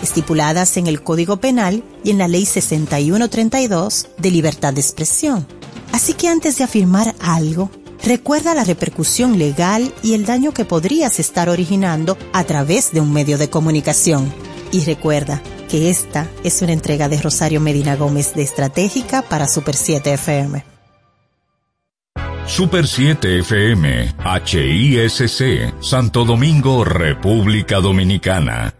estipuladas en el Código Penal y en la Ley 6132 de Libertad de Expresión. Así que antes de afirmar algo, recuerda la repercusión legal y el daño que podrías estar originando a través de un medio de comunicación. Y recuerda que esta es una entrega de Rosario Medina Gómez de Estratégica para Super 7 FM. Super 7 FM, HISC, Santo Domingo, República Dominicana.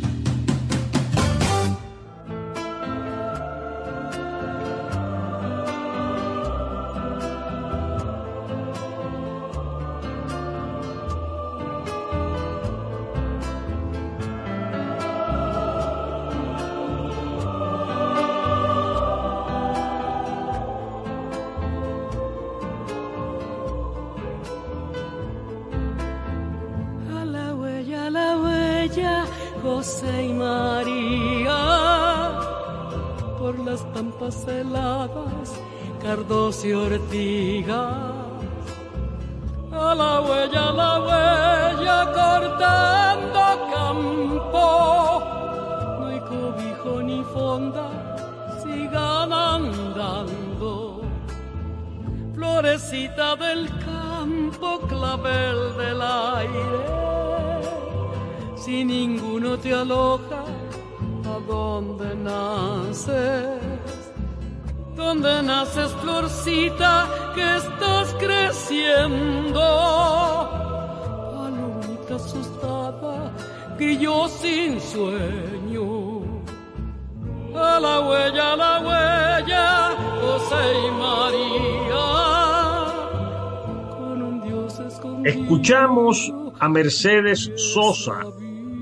Escuchamos a Mercedes Sosa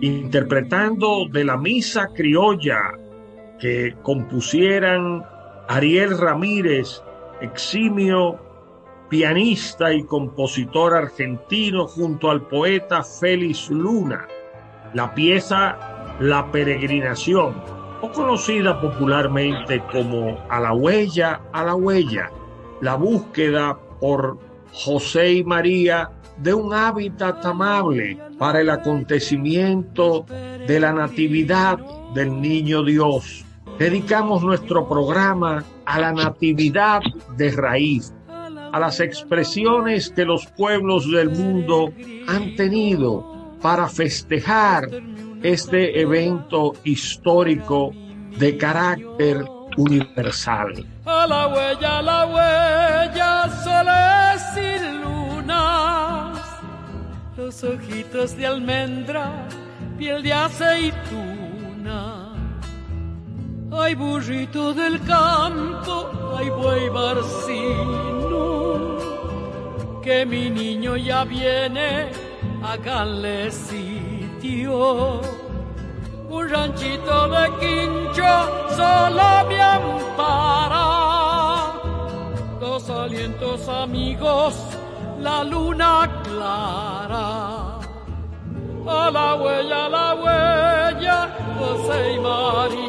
interpretando de la misa criolla que compusieran Ariel Ramírez, eximio pianista y compositor argentino, junto al poeta Félix Luna. La pieza La Peregrinación, o conocida popularmente como A la huella, a la huella, la búsqueda por José y María de un hábitat amable para el acontecimiento de la natividad del niño Dios. Dedicamos nuestro programa a la natividad de raíz, a las expresiones que los pueblos del mundo han tenido para festejar este evento histórico de carácter universal. A la huella, la huella, ojitos de almendra, piel de aceituna. Ay, burrito del campo, ay, buey barcino, que mi niño ya viene, háganle sitio. Un ranchito de quincho solo me ampara, dos alientos amigos la luna clara. A la huella, a la huella, José y María,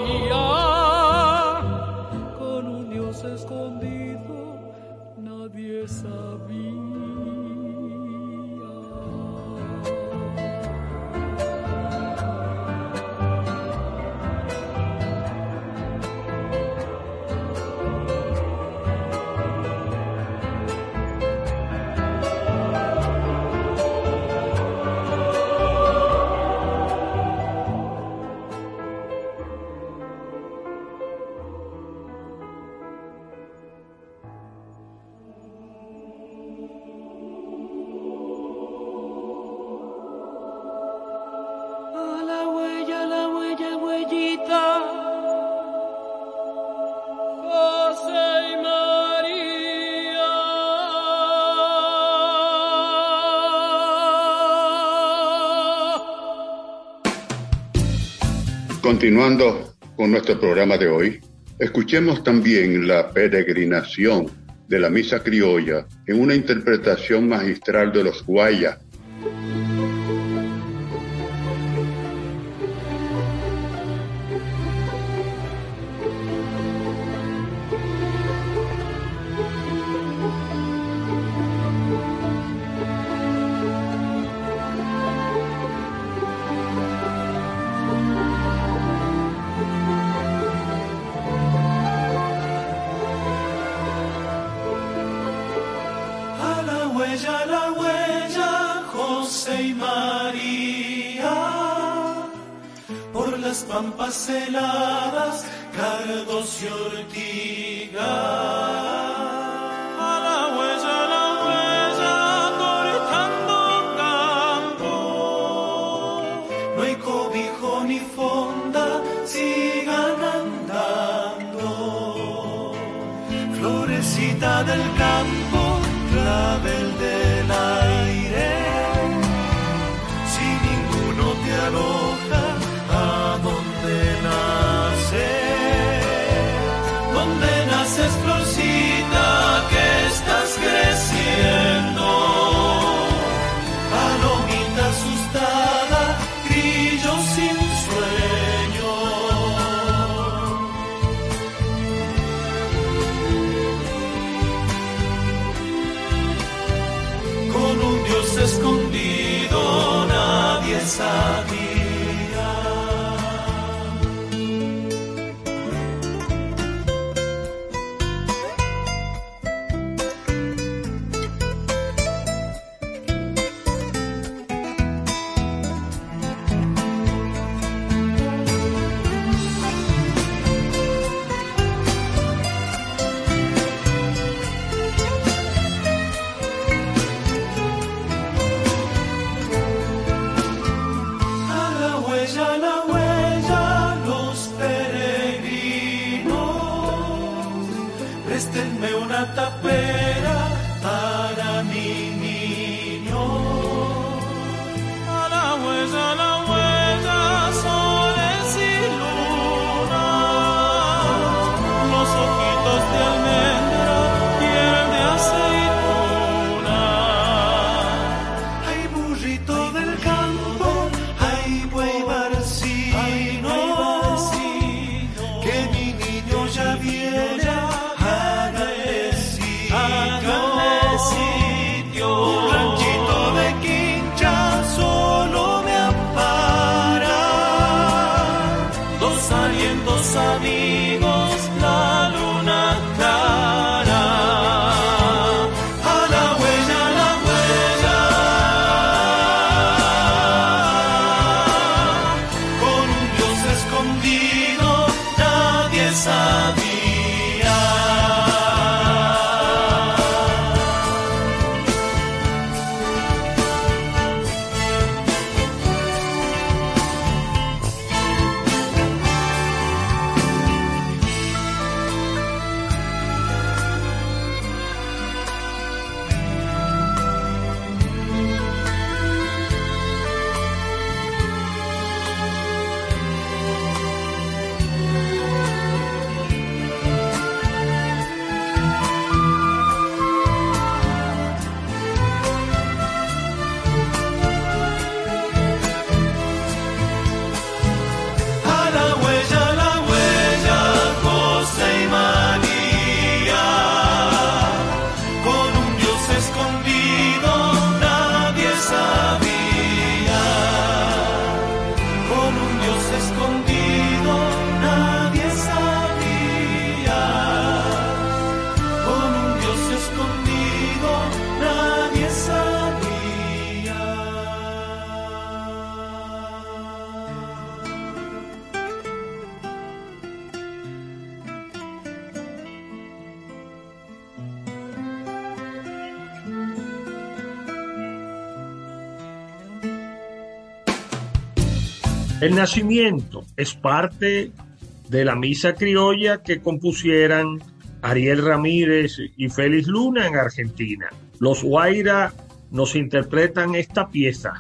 Continuando con nuestro programa de hoy, escuchemos también la peregrinación de la misa criolla en una interpretación magistral de los guayas El nacimiento es parte de la misa criolla que compusieran Ariel Ramírez y Félix Luna en Argentina. Los Guaira nos interpretan esta pieza.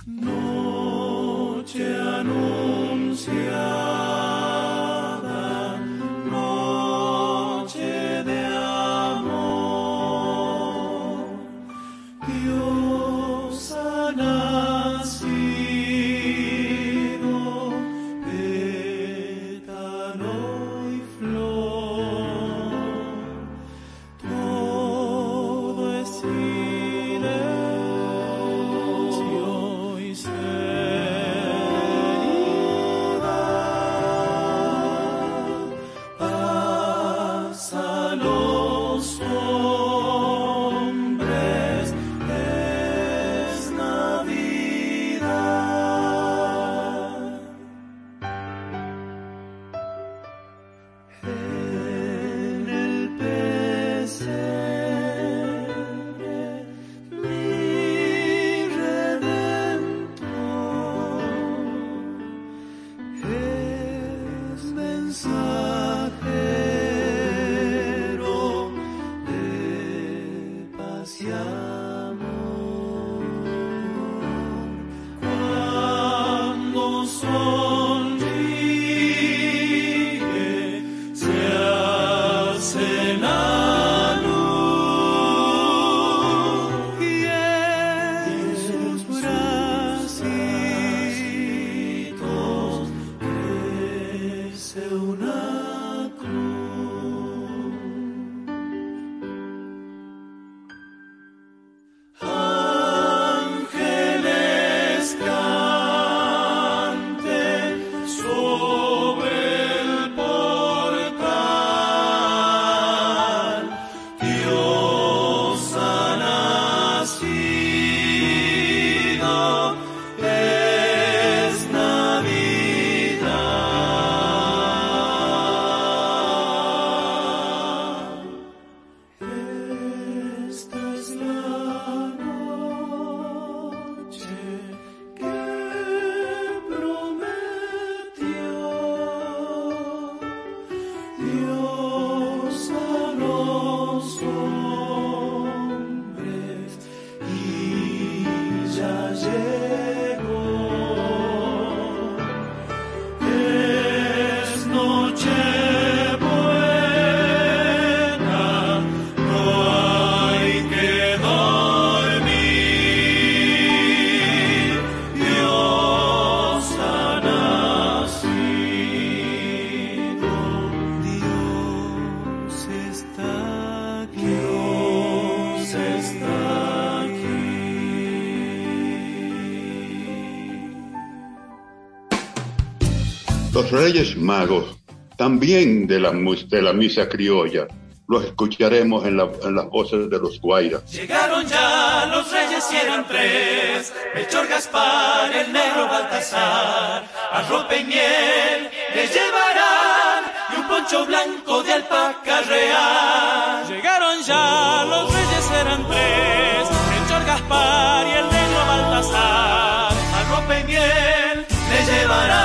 Reyes Magos, también de la, de la misa criolla, los escucharemos en, las voces de los Guairas. Llegaron ya los reyes y eran tres, Melchor Gaspar, el negro Baltasar, arrope y miel le llevarán y un poncho blanco de alpaca real. Llegaron ya los reyes eran tres, Melchor Gaspar y el negro Baltasar, arrope y miel le llevarán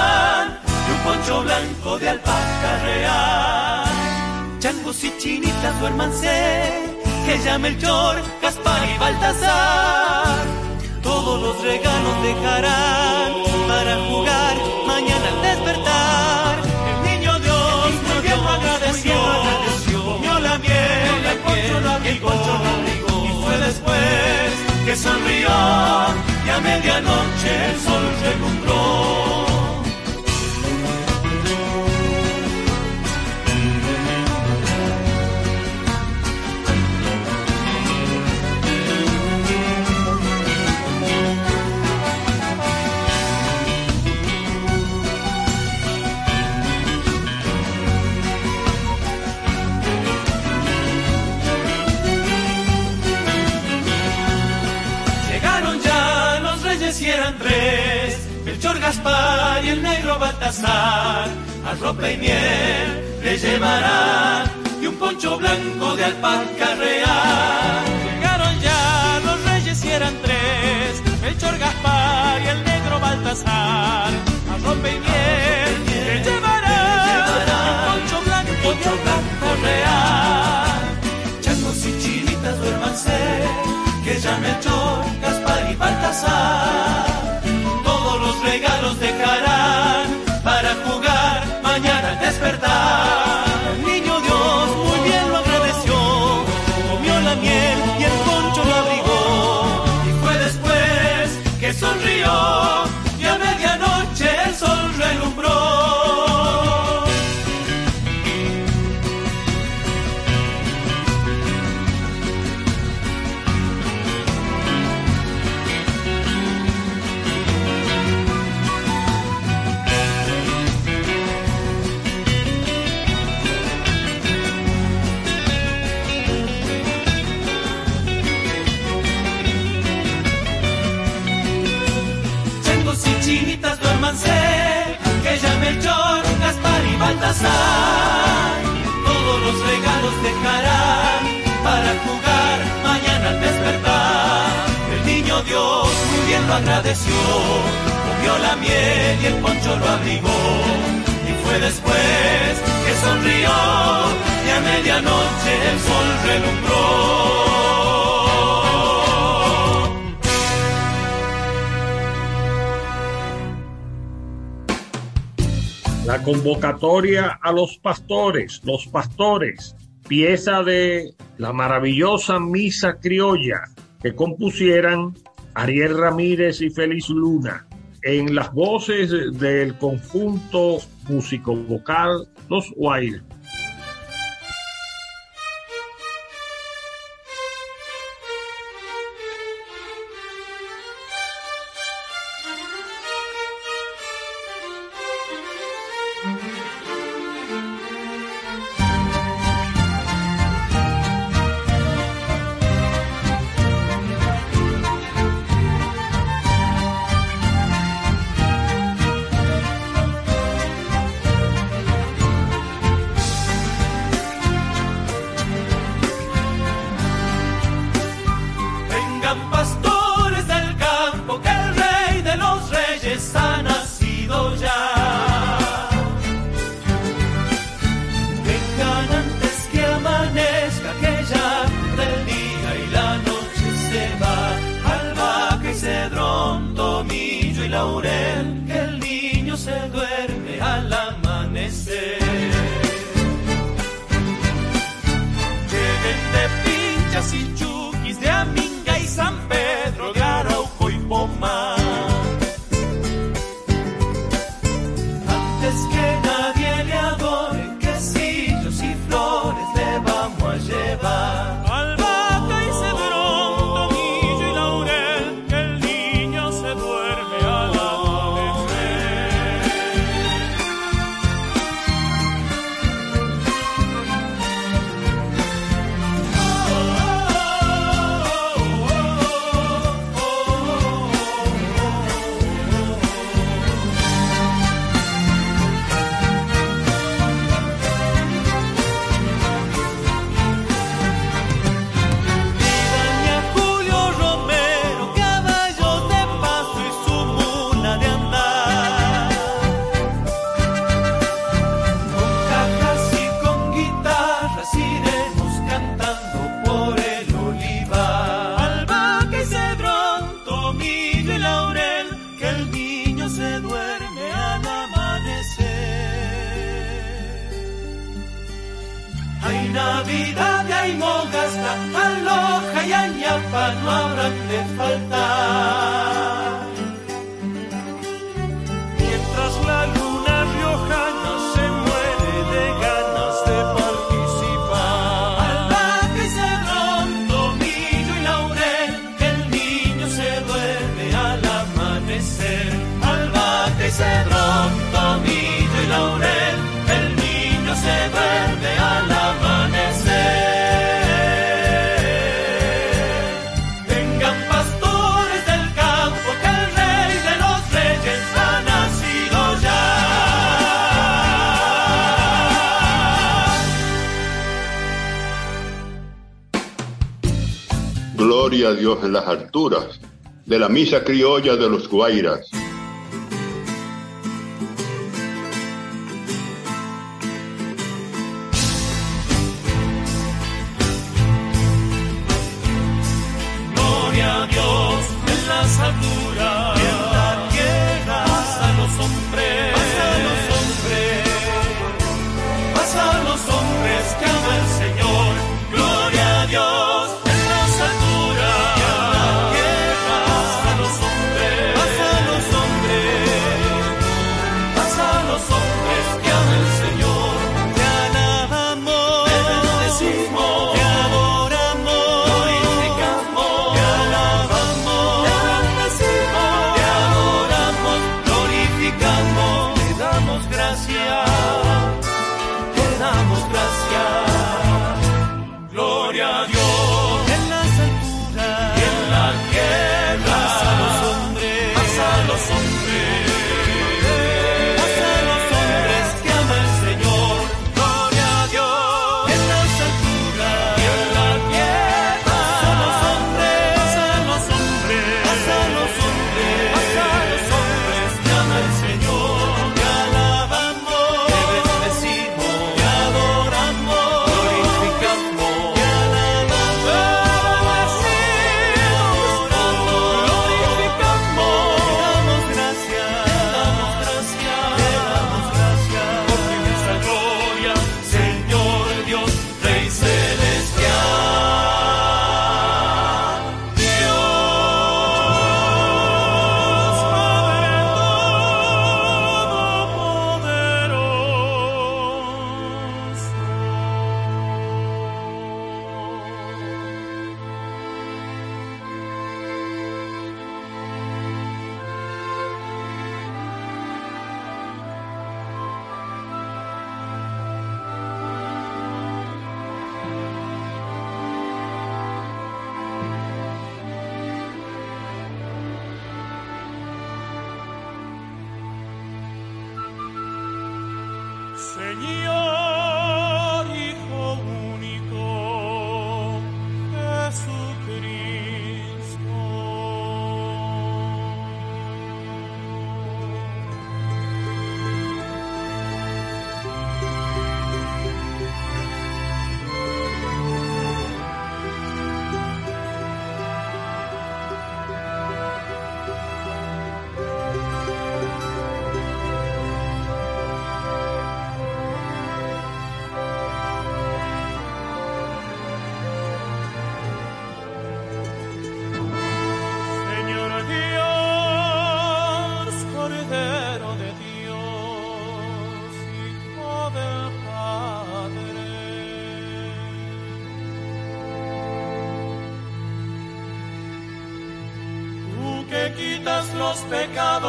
blanco de alpaca real. Changos y chinitas duérmanse, que llame el Chor, Gaspar y Baltasar. Todos los regalos dejarán para jugar mañana al despertar. El niño Dios muy bien lo agradeció, comió la miel, el poncho lo abrigó, y fue después que sonrió y a medianoche el sol relumbró. Gaspar y el negro Baltasar, a ropa y miel le llevarán y un poncho blanco de alpaca real. Llegaron ya los reyes y eran tres, Melchor Gaspar y el negro Baltasar, a ropa y miel le llevarán, un poncho blanco, de blanco real. Changos y chinitas duérmanse, que ya Melchor, Gaspar y Baltasar dejarán para jugar mañana al despertar. Baltasar todos los regalos dejarán para jugar mañana al despertar. El niño Dios muy bien lo agradeció, comió la miel y el poncho lo abrigó. Y fue después que sonrió y a medianoche el sol relumbró. Convocatoria a los pastores, los pastores, pieza de la maravillosa misa criolla que compusieran Ariel Ramírez y Félix Luna en las voces del conjunto músico vocal Los Wild. A Dios en las alturas, de la misa criolla de los Guairas.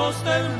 Pecados del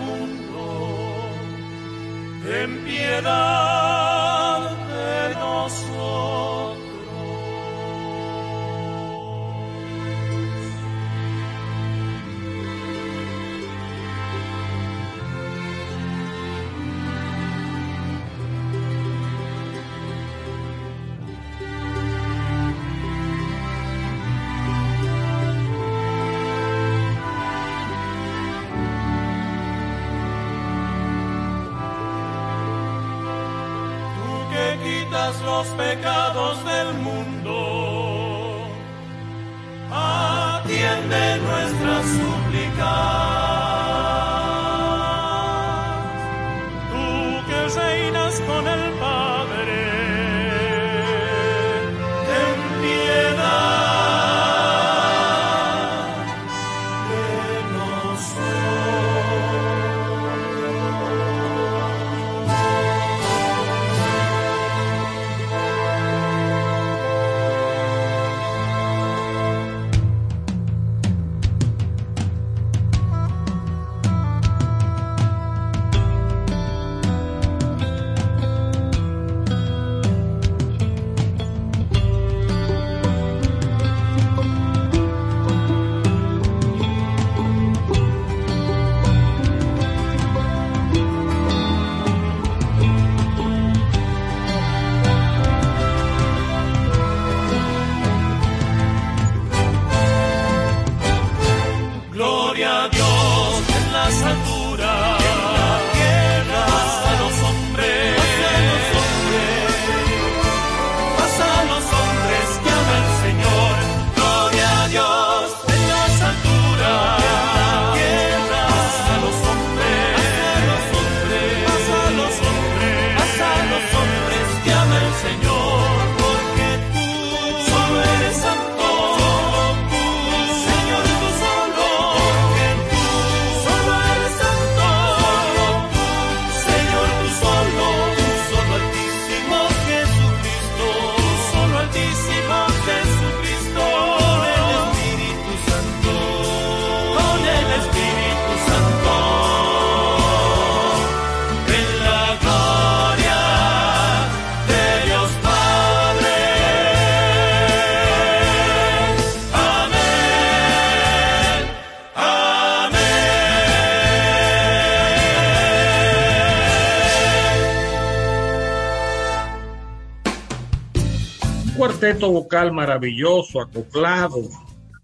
cuarteto vocal maravilloso, acoplado,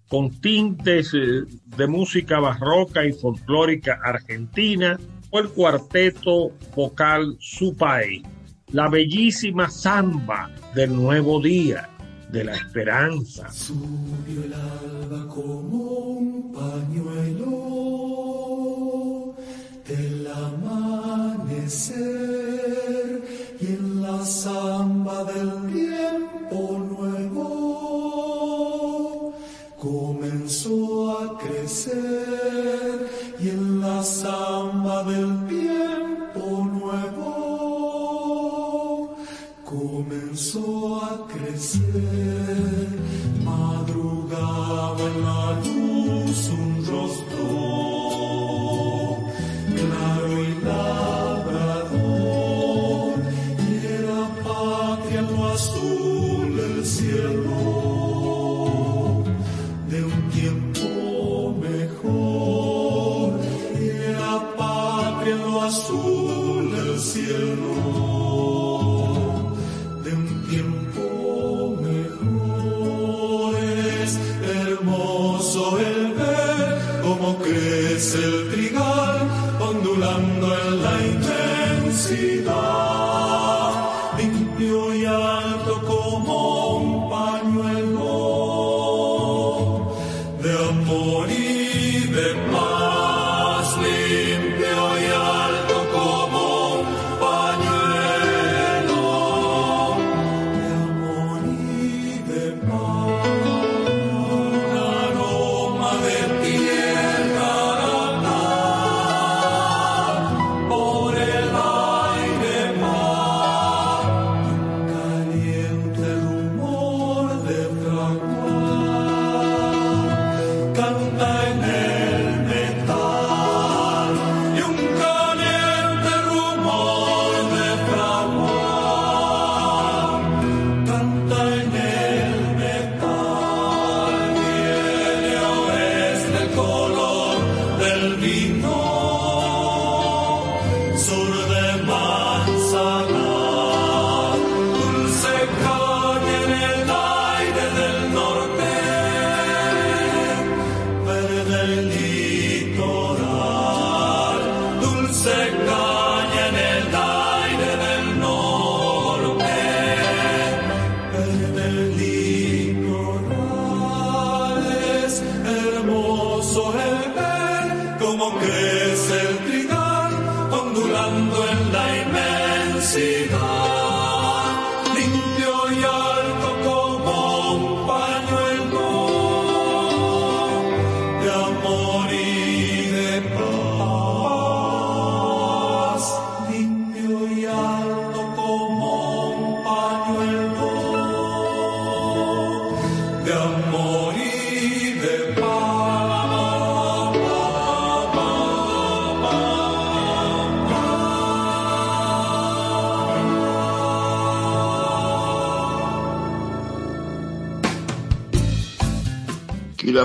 con tintes eh, de música barroca y folclórica argentina, o el cuarteto vocal Supay, la bellísima samba del nuevo día, de la esperanza. Subió el como pañuelo del amanecer en la samba del y en la samba del tiempo nuevo comenzó a crecer. Madrugaba en la luz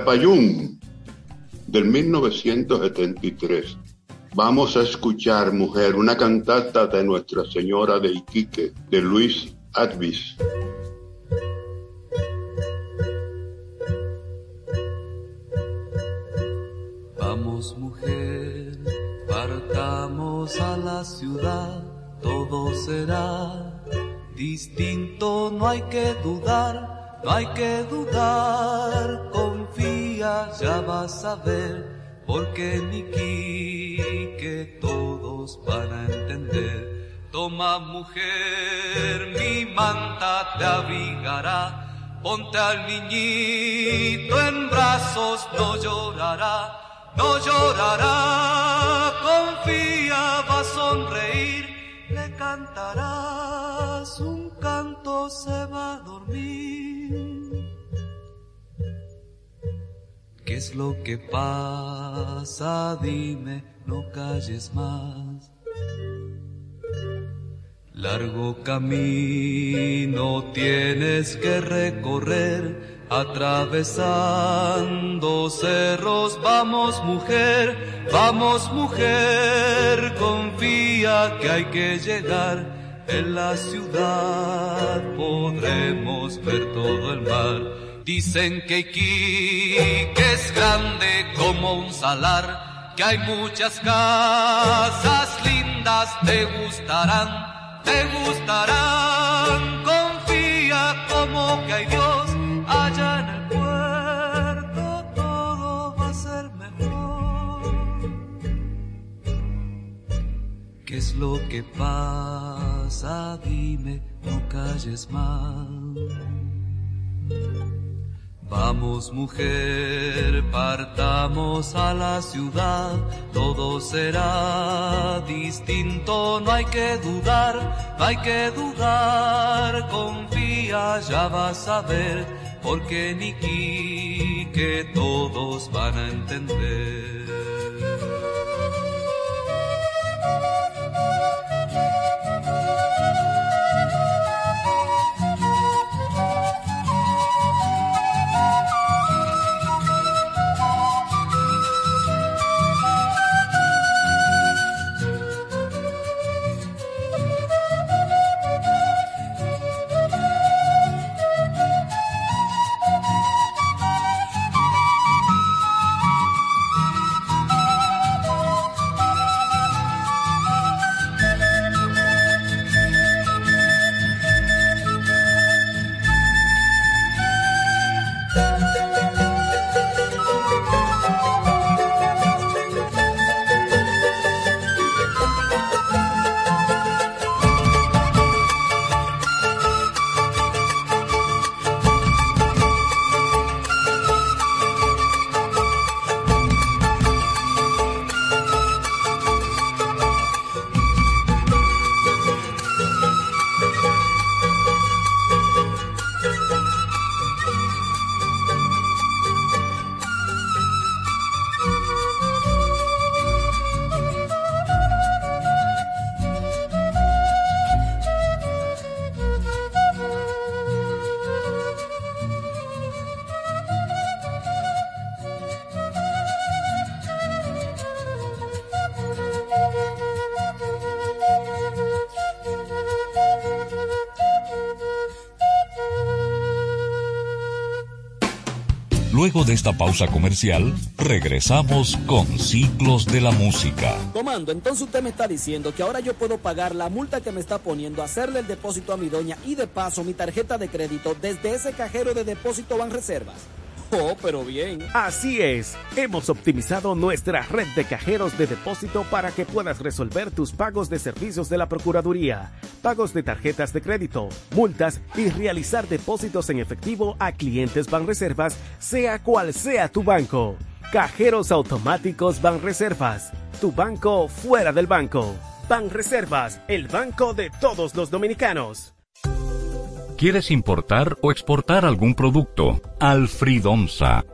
Quilapayún, del 1973. Vamos a escuchar, mujer, una cantata de Nuestra Señora de Iquique, de Luis Advis. Vamos mujer, partamos a la ciudad, todo será distinto, no hay que dudar, no hay que porque Niki que todos van a entender. Toma mujer, mi manta te abrigará, ponte al niñito en brazos, no llorará, no llorará, confía, va a sonreír, le cantarás un canto, se va a dormir. ¿Qué es lo que pasa? Dime, no calles más. Largo camino tienes que recorrer, atravesando cerros. Vamos mujer, vamos mujer, confía que hay que llegar. En la ciudad podremos ver todo el mar. Dicen que Iquique es grande como un salar, que hay muchas casas lindas, te gustarán te gustarán, confía como que hay Dios allá en el puerto, todo va a ser mejor. ¿Qué es lo que pasa? Dime, no calles más. Vamos mujer, partamos a la ciudad, todo será distinto, no hay que dudar, no hay que dudar, confía, ya vas a ver, porque Niki que todos van a entender. Luego de esta pausa comercial, regresamos con Ciclos de la Música. Comando, entonces usted me está diciendo que ahora yo puedo pagar la multa que me está poniendo, hacerle el depósito a mi doña y de paso mi tarjeta de crédito desde ese cajero de depósito Banreservas. Oh, pero bien. Así es. Hemos optimizado nuestra red de cajeros de depósito para que puedas resolver tus pagos de servicios de la Procuraduría, pagos de tarjetas de crédito, multas y realizar depósitos en efectivo a clientes Banreservas, sea cual sea tu banco. Cajeros automáticos Banreservas. Tu banco fuera del banco. Banreservas, el banco de todos los dominicanos. ¿Quieres importar o exportar algún producto? Alfridomsa,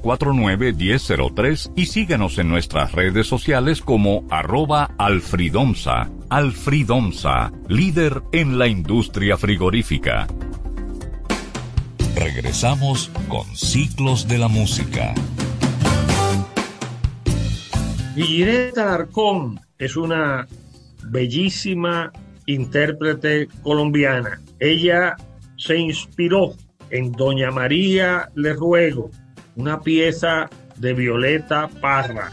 809-549-1003 y síguenos en nuestras redes sociales como arroba alfridomsa. Alfridomsa, líder en la industria frigorífica. Regresamos con Ciclos de la Música. Guillereta Alarcón es una bellísima intérprete colombiana. Ella se inspiró en Doña María Le Ruego, una pieza de Violeta Parra.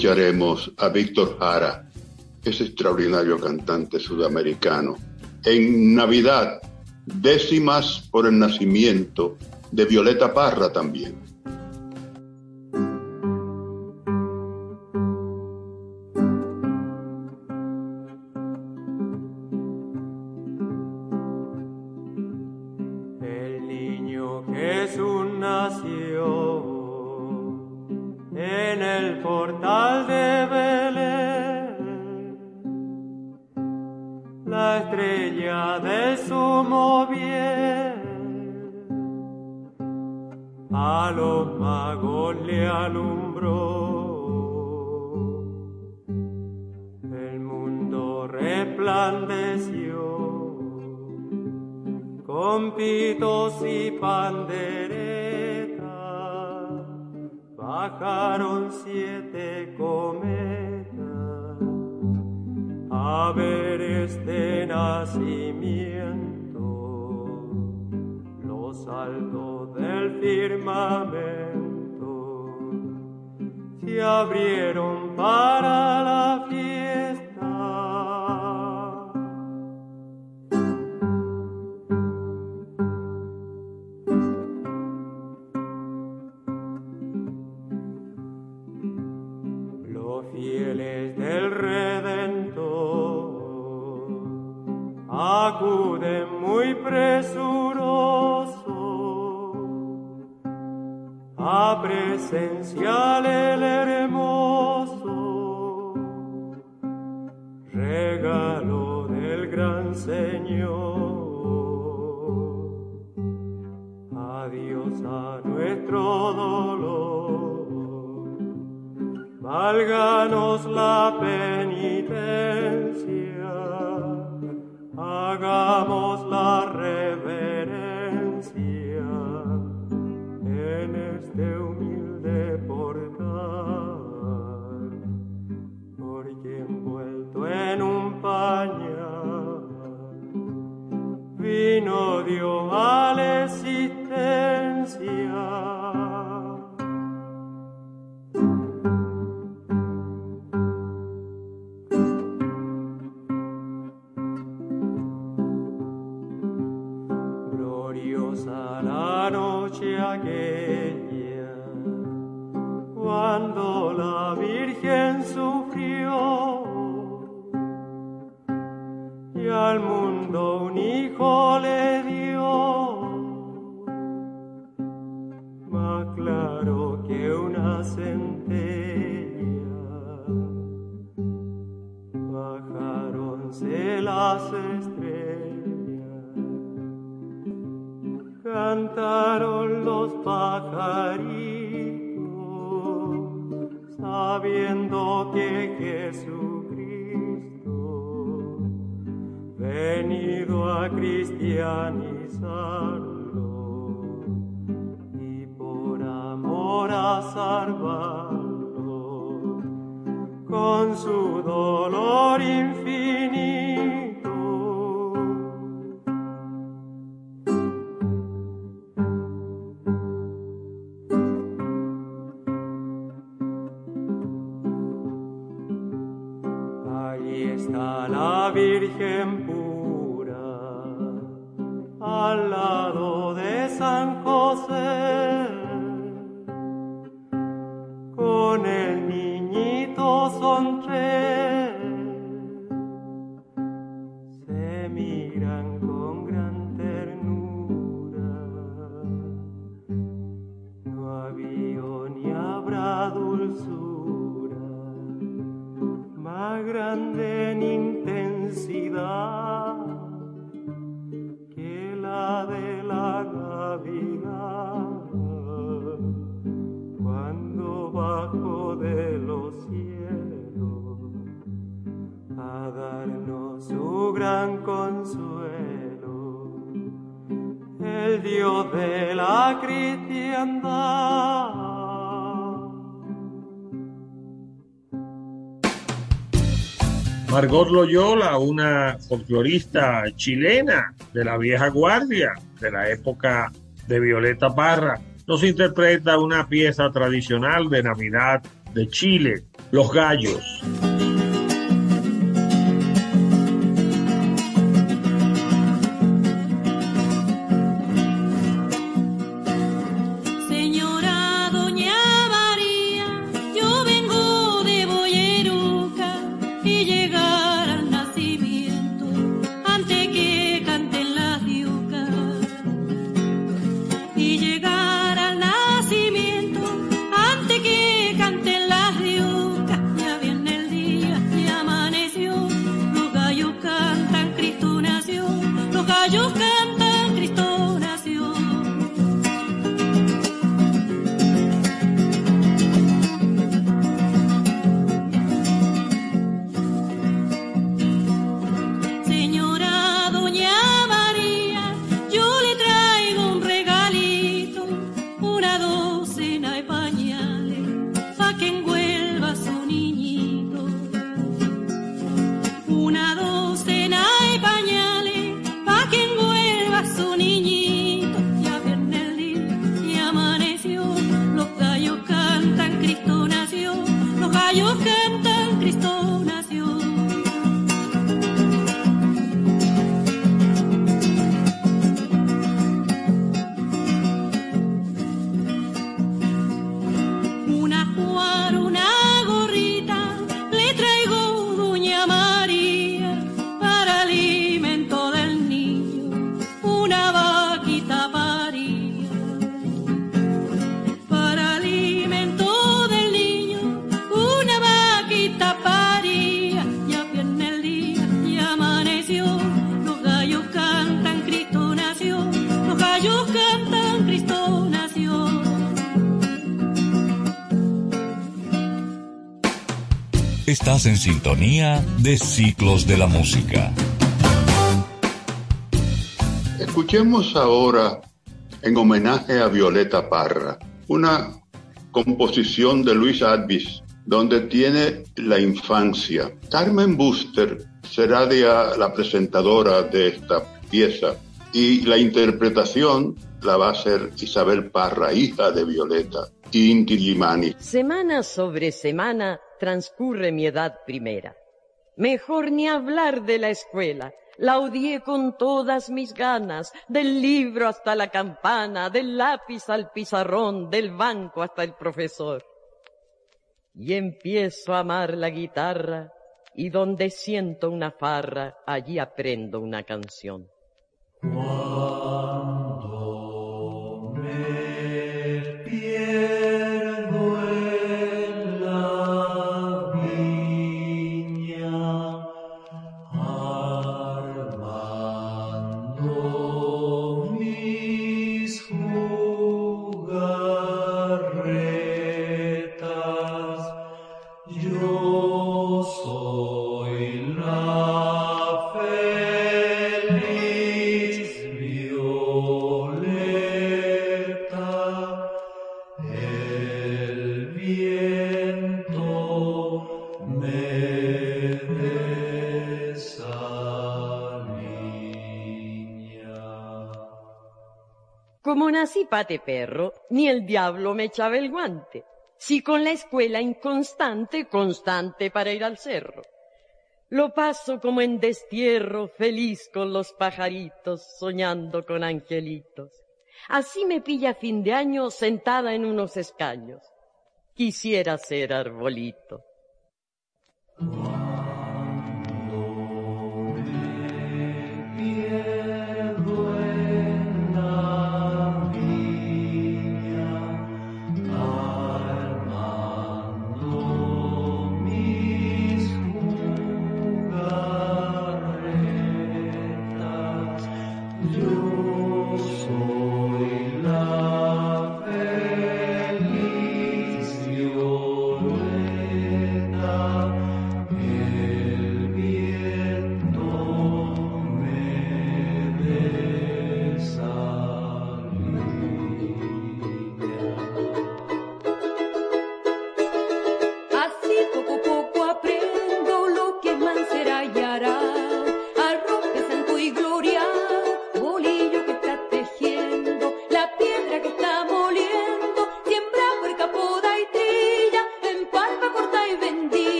Escucharemos a Víctor Jara, ese extraordinario cantante sudamericano, en Navidad, décimas por el nacimiento de Violeta Parra también. abrieron Margot Loyola, una folclorista chilena de la vieja guardia, de la época de Violeta Parra, nos interpreta una pieza tradicional de Navidad de Chile, Los Gallos. Estás en sintonía de Ciclos de la Música. Escuchemos ahora, en homenaje a Violeta Parra, una composición de Luis Advis, donde tiene la infancia. Carmen Buster será la presentadora de esta pieza y la interpretación la va a hacer Isabel Parra, hija de Violeta, y Inti Limani. Semana sobre semana transcurre mi edad primera. Mejor ni hablar de la escuela. La odié con todas mis ganas, del libro hasta la campana, del lápiz al pizarrón, del banco hasta el profesor. Y empiezo a amar la guitarra, y donde siento una farra, allí aprendo una canción. Pate perro, ni el diablo me echaba el guante. Si con la escuela inconstante, constante para ir al cerro. Lo paso como en destierro, feliz con los pajaritos, soñando con angelitos. Así me pilla fin de año sentada en unos escaños. Quisiera ser arbolito.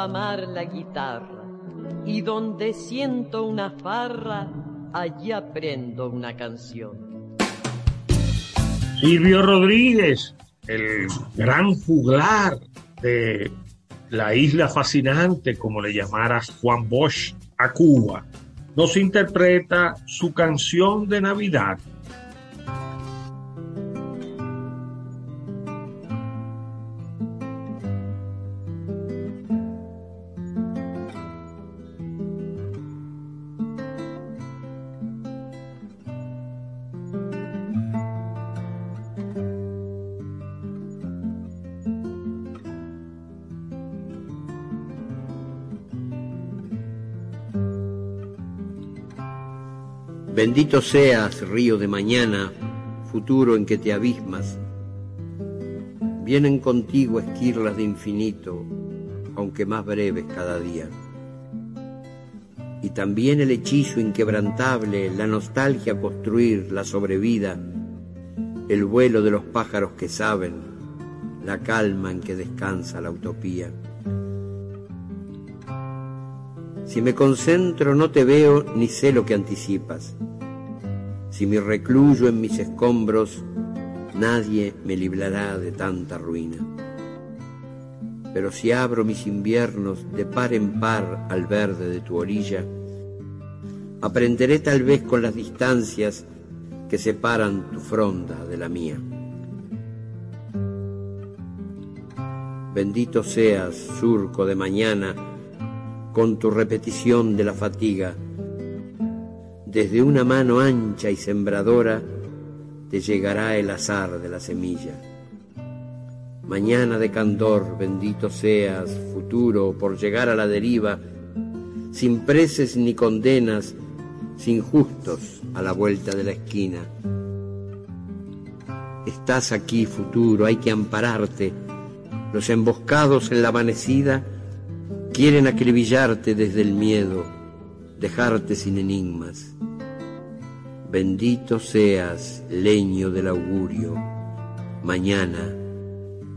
Amar la guitarra. Y donde siento una farra, allí aprendo una canción. Silvio Rodríguez, el gran juglar de la isla fascinante, como le llamara Juan Bosch a Cuba, nos interpreta su canción de Navidad Bendito seas, río de mañana, futuro en que te abismas. Vienen contigo esquirlas de infinito, aunque más breves cada día. Y también el hechizo inquebrantable, la nostalgia construir, la sobrevida, el vuelo de los pájaros que saben, la calma en que descansa la utopía. Si me concentro no te veo ni sé lo que anticipas. Si me recluyo en mis escombros, nadie me librará de tanta ruina. Pero si abro mis inviernos de par en par al verde de tu orilla, aprenderé tal vez con las distancias que separan tu fronda de la mía. Bendito seas, surco de mañana, con tu repetición de la fatiga. Desde una mano ancha y sembradora te llegará el azar de la semilla. Mañana de candor, bendito seas, futuro, por llegar a la deriva, sin preces ni condenas, sin justos a la vuelta de la esquina. Estás aquí, futuro, hay que ampararte. Los emboscados en la amanecida Quieren acribillarte desde el miedo, dejarte sin enigmas. Bendito seas, leño del augurio. Mañana,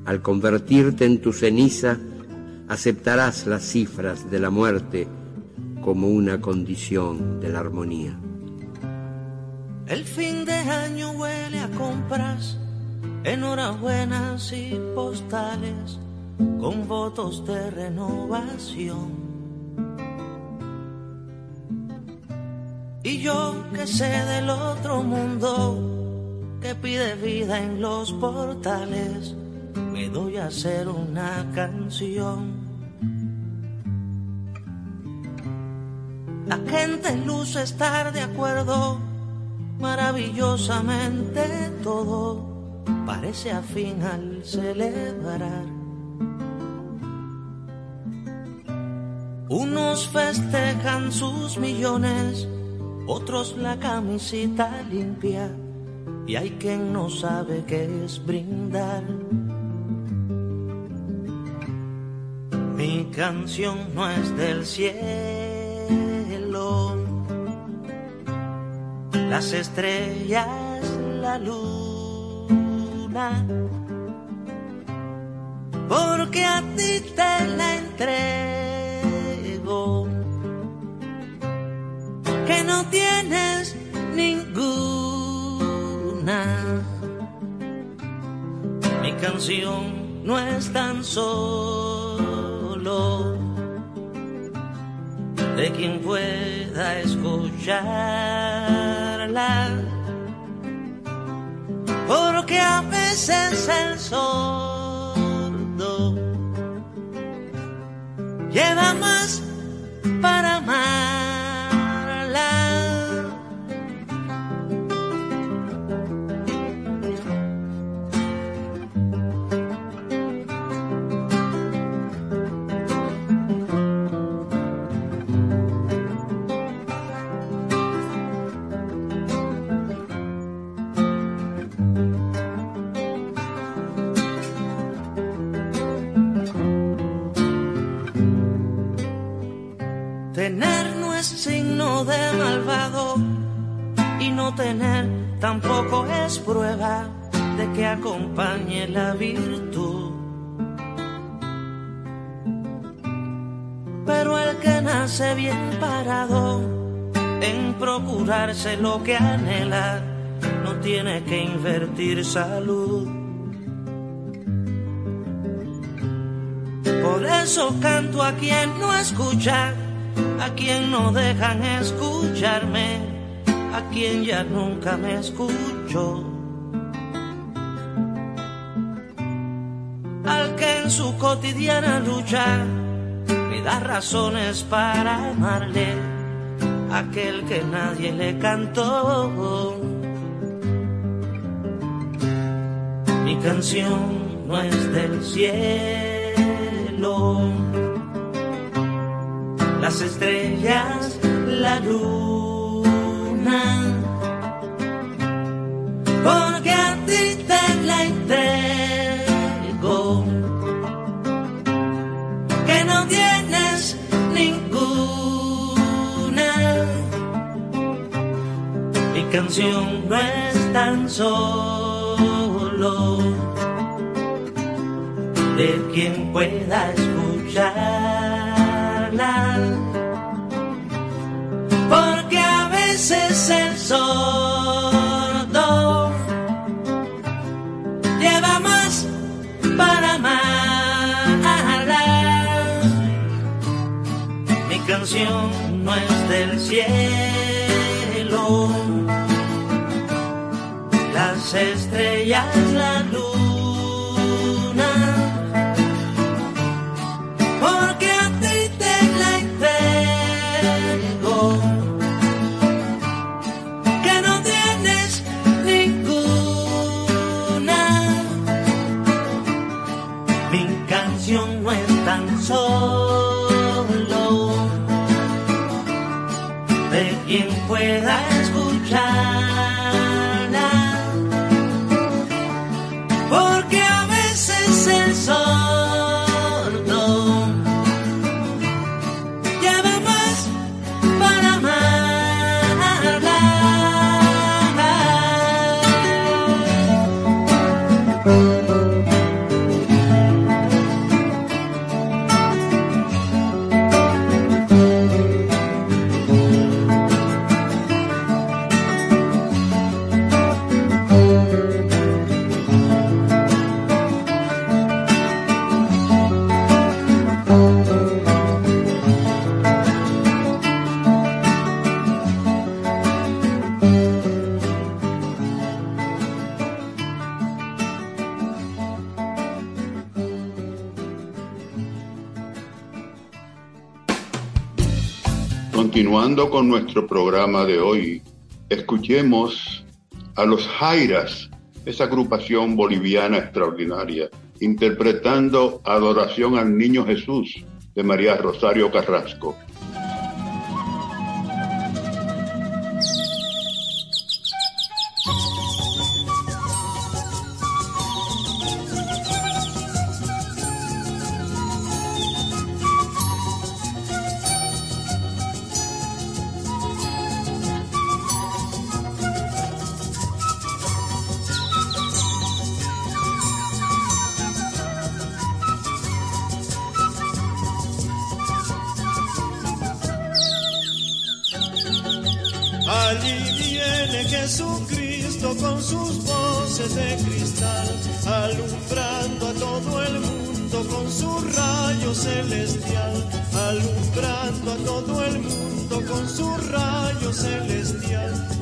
al convertirte en tu ceniza, aceptarás las cifras de la muerte como una condición de la armonía. El fin de año huele a compras, enhorabuenas y postales con votos de renovación. Y yo que sé del otro mundo que pide vida en los portales, me doy a hacer una canción. La gente luce estar de acuerdo, maravillosamente todo parece afín al celebrar. Unos festejan sus millones, otros la camisita limpia, y hay quien no sabe qué es brindar. Mi canción no es del cielo, las estrellas, la luna, porque a ti te la entrego que no tienes ninguna. Mi canción no es tan solo de quien pueda escucharla, porque a veces el sordo lleva más para más. Que acompañe la virtud. nace bien parado en procurarse lo que anhela, no tiene que invertir salud. Por eso canto a quien no escucha, a quien no dejan escucharme, a quien ya nunca me escucho. Su cotidiana lucha me da razones para amarle, aquel que nadie le cantó. Mi canción no es del cielo, las estrellas, la luna, canción no es tan solo de quien pueda escucharla. Porque a veces el sordo lleva más para amarla. Mi canción no es del cielo, las estrellas, Continuando con nuestro programa de hoy, escuchemos a los Jairas, esa agrupación boliviana extraordinaria, interpretando Adoración al Niño Jesús de María Rosario Carrasco. De cristal, alumbrando a todo el mundo con su rayo celestial, alumbrando a todo el mundo con su rayo celestial.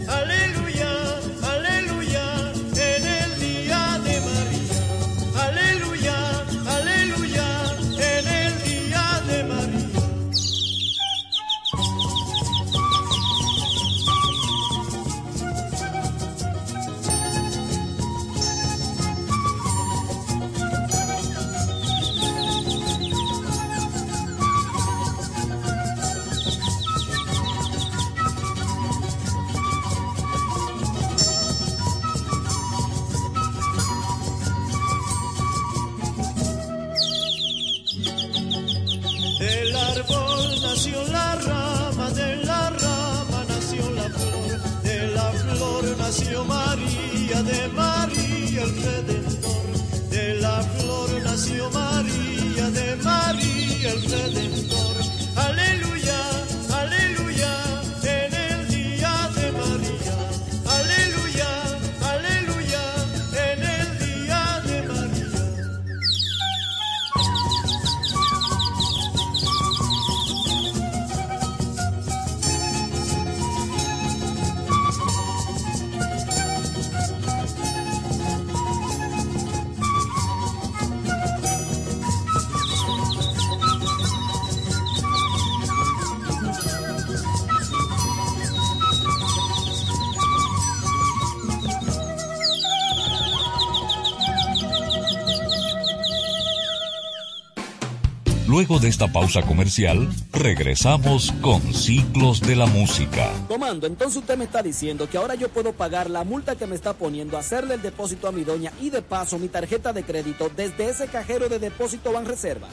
Luego de esta pausa comercial, regresamos con Ciclos de la Música. Comando, entonces usted me está diciendo que ahora yo puedo pagar la multa que me está poniendo, hacerle el depósito a mi doña y de paso mi tarjeta de crédito desde ese cajero de depósito Banreservas.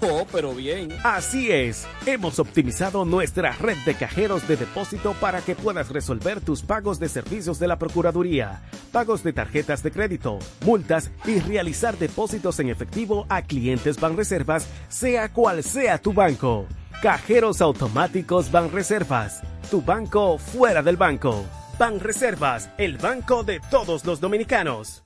Oh, pero bien. Así es. Hemos optimizado nuestra red de cajeros de depósito para que puedas resolver tus pagos de servicios de la Procuraduría, pagos de tarjetas de crédito, multas y realizar depósitos en efectivo a clientes Banreservas, sea cual sea tu banco. Cajeros automáticos Banreservas. Tu banco fuera del banco. Banreservas, el banco de todos los dominicanos.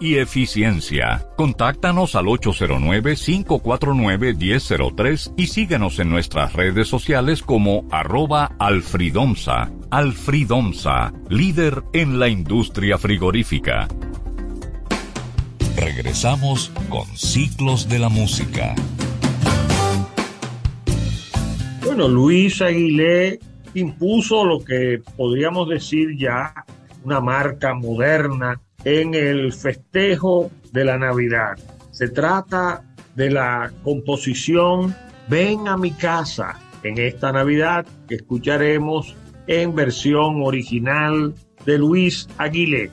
y eficiencia. Contáctanos al 809-549-1003 y síguenos en nuestras redes sociales como arroba alfridomsa. Alfridomsa, líder en la industria frigorífica. Regresamos con Ciclos de la Música. Bueno, Luis Aguilé impuso lo que podríamos decir ya una marca moderna en el festejo de la Navidad. Se trata de la composición Ven a mi casa en esta Navidad que escucharemos en versión original de Luis Aguilé.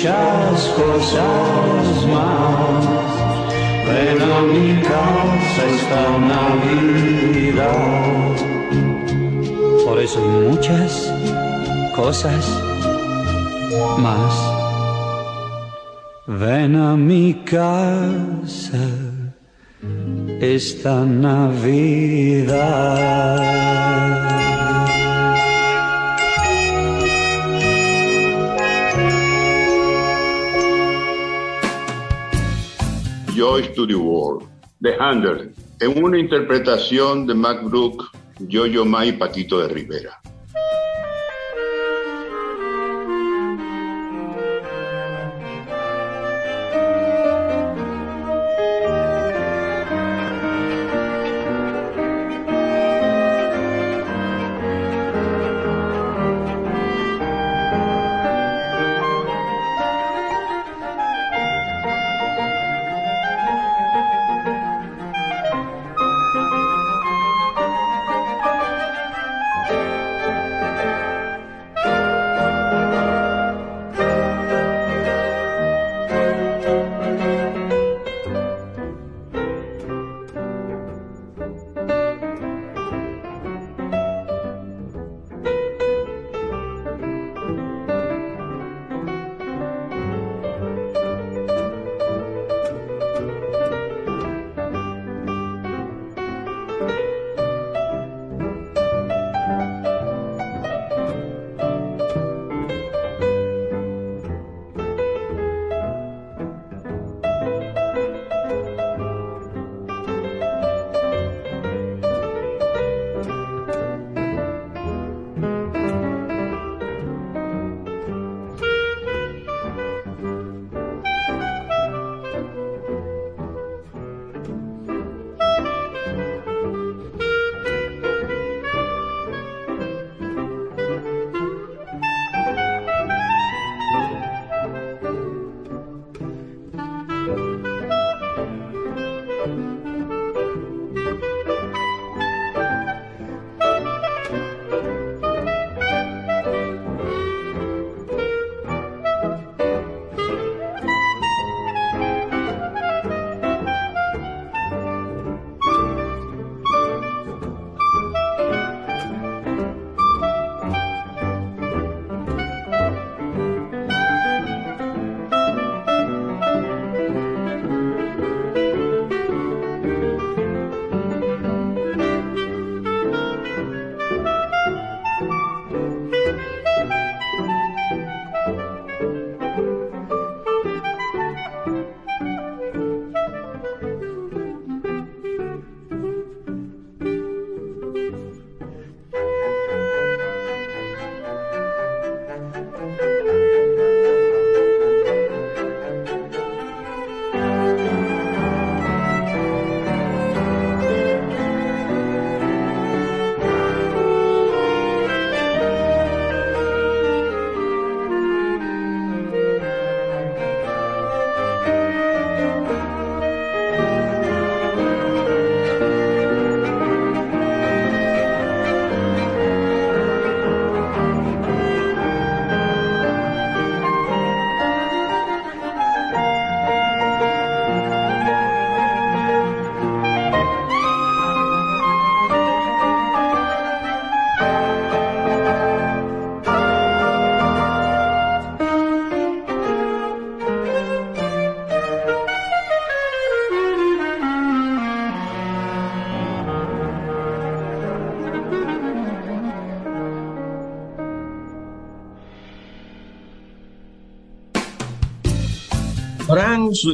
Muchas cosas más. Ven a mi casa esta Navidad. Por eso muchas cosas más. Ven a mi casa esta Navidad. To the World, The Handler, en una interpretación de Mac Brook, Yo-Yo Ma y Paquito de Rivera.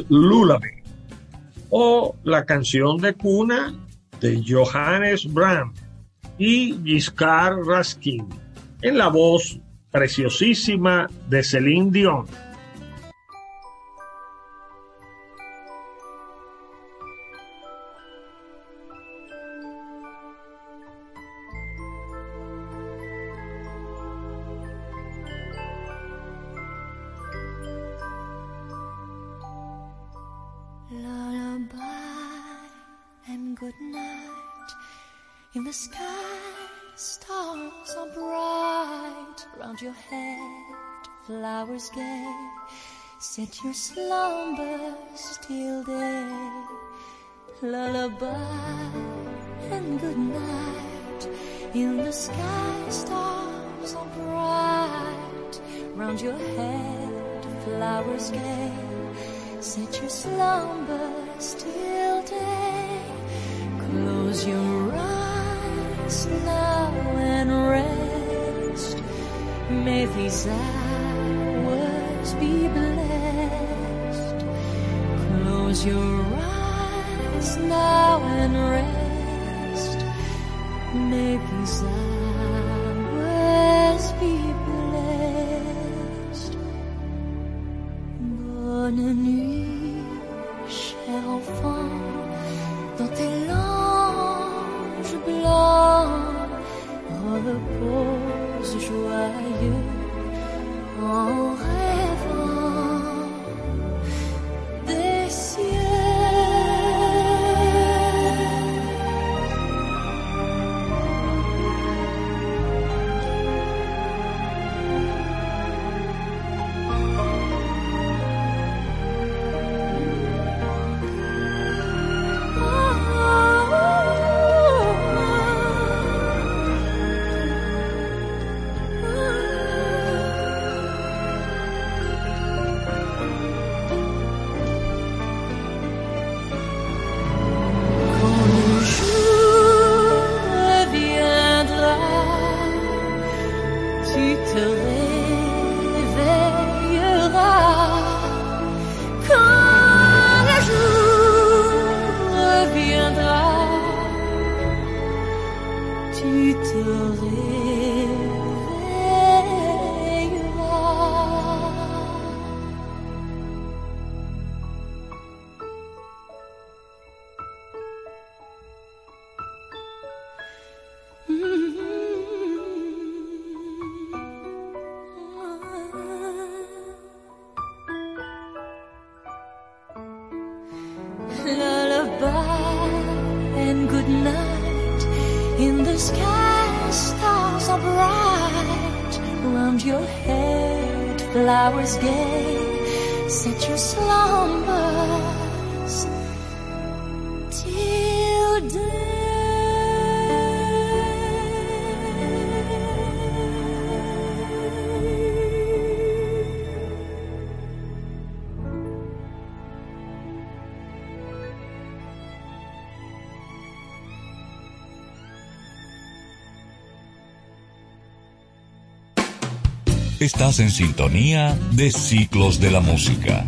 Lullaby o la canción de cuna de Johannes Brahms y Giscard Raskin en la voz preciosísima de Celine Dion. Set your slumber till day. Lullaby and good night. In the sky, stars are bright. Round your head, flowers gay. Set your slumber still day. Close your eyes now and rest. May these hours be blessed. Your eyes now and rest. May these the sky, stars are bright. Round your head, flowers gay. Set your slumbers Estás en sintonía de Ciclos de la Música.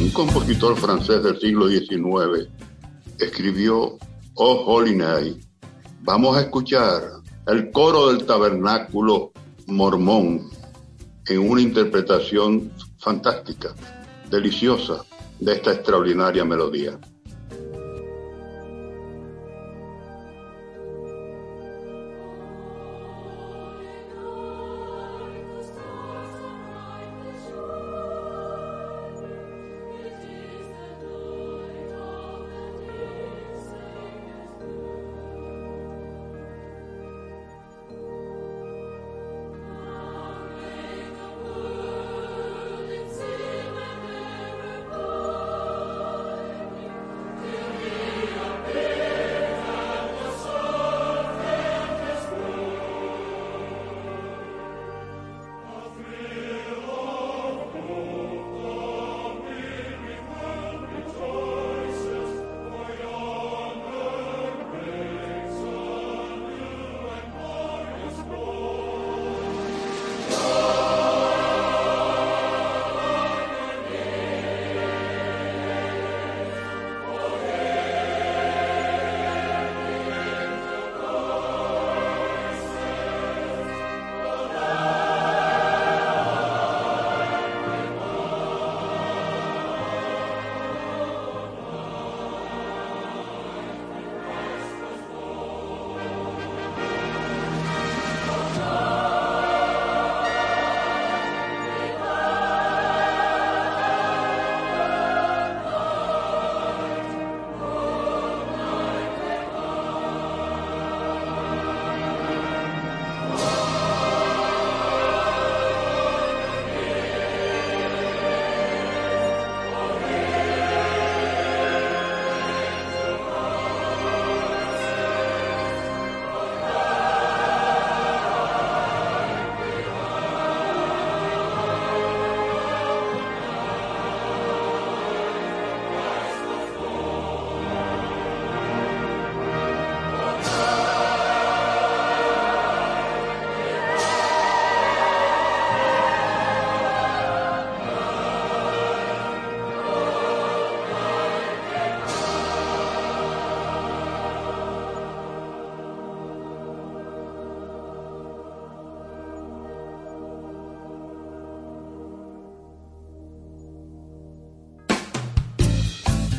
Un compositor francés del siglo XIX escribió Oh Holy Night. Vamos a escuchar el coro del tabernáculo mormón en una interpretación fantástica, deliciosa de esta extraordinaria melodía.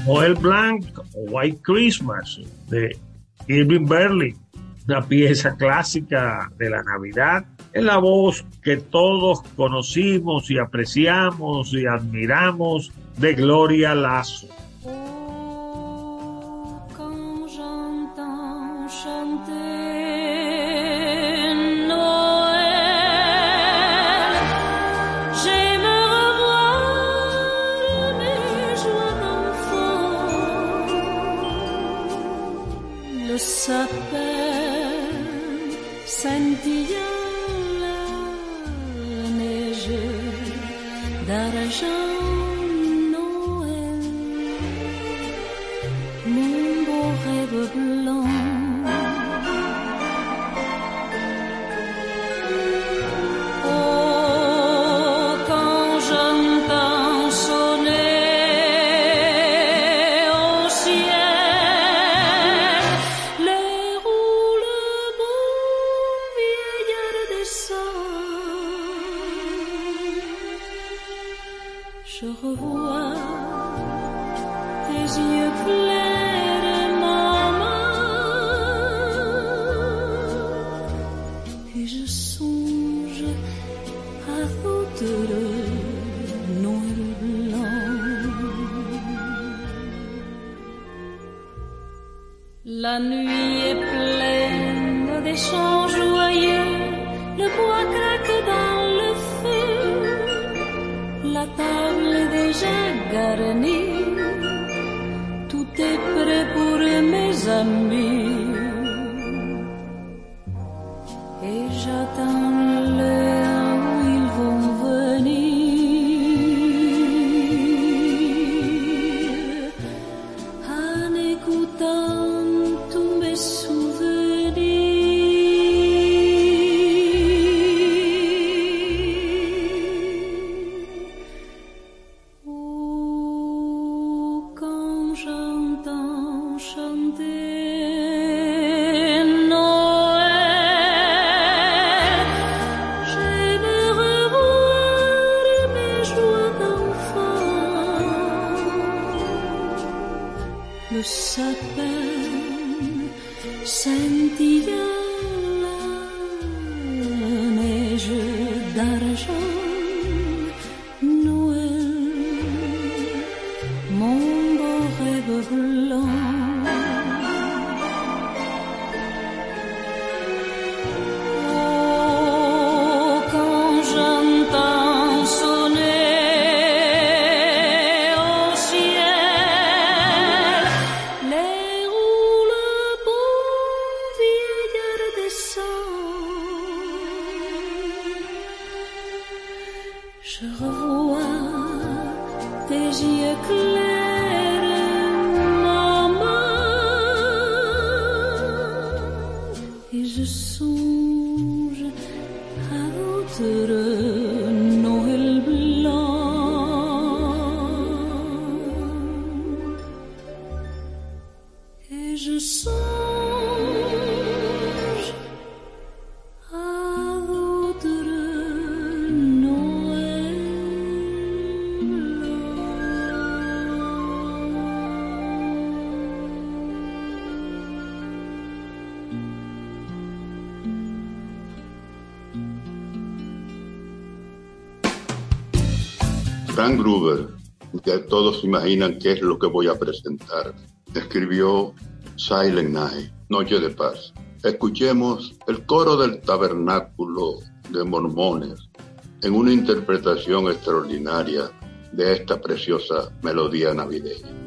Noel Blanc White Christmas de Irving Berlin, una pieza clásica de la Navidad en la voz que todos conocimos y apreciamos y admiramos de Gloria Lazo. fırsat ver sen diye Gruber, que todos imaginan qué es lo que voy a presentar, escribió Silent Night, Noche de Paz. Escuchemos el coro del tabernáculo de mormones en una interpretación extraordinaria de esta preciosa melodía navideña.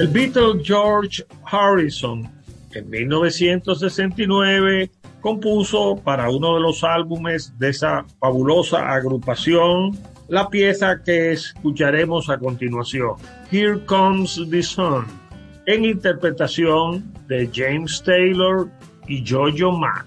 El Beatle George Harrison en 1969 compuso para uno de los álbumes de esa fabulosa agrupación la pieza que escucharemos a continuación, Here Comes the Sun, en interpretación de James Taylor y Jojo Ma.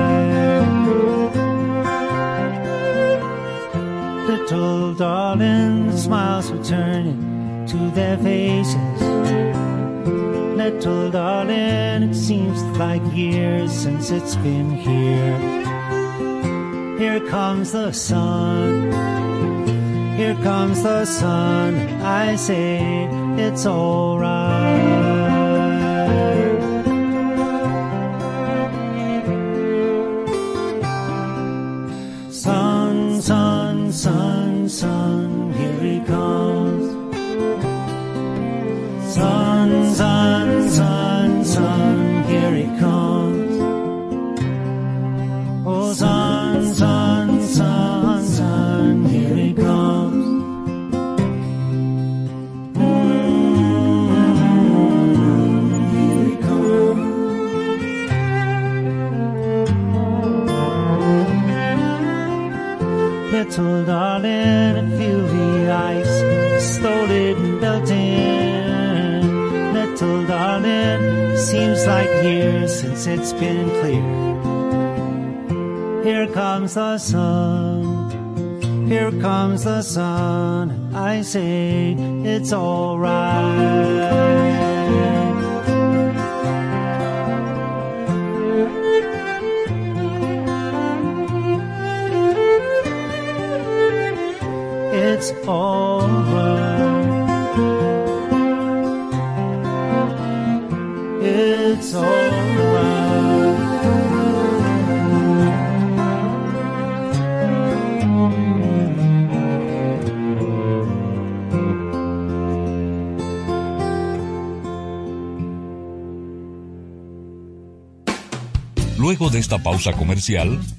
Little darling, the smiles returning to their faces. Little darling, it seems like years since it's been here. Here comes the sun. Here comes the sun. I say it's alright. Little darling, I feel the ice slowly melting. Little darling, seems like years since it's been clear. Here comes the sun. Here comes the sun. I say it's alright. It's alright. It's Luego de esta pausa comercial,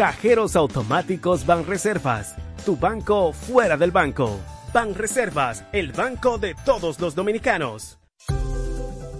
Cajeros automáticos Banreservas, tu banco fuera del banco. Banreservas, el banco de todos los dominicanos.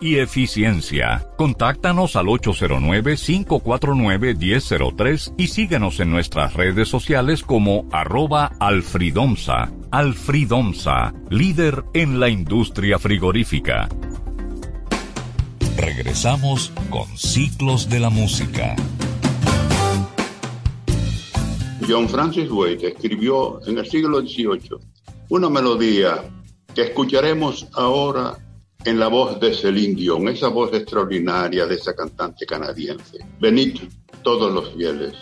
y eficiencia. Contáctanos al 809-549-1003 y síguenos en nuestras redes sociales como arroba alfridomsa. Alfridomsa, líder en la industria frigorífica. Regresamos con Ciclos de la Música. John Francis Wade escribió en el siglo XVIII una melodía que escucharemos ahora en la voz de Celine Dion, esa voz extraordinaria de esa cantante canadiense. Venid todos los fieles.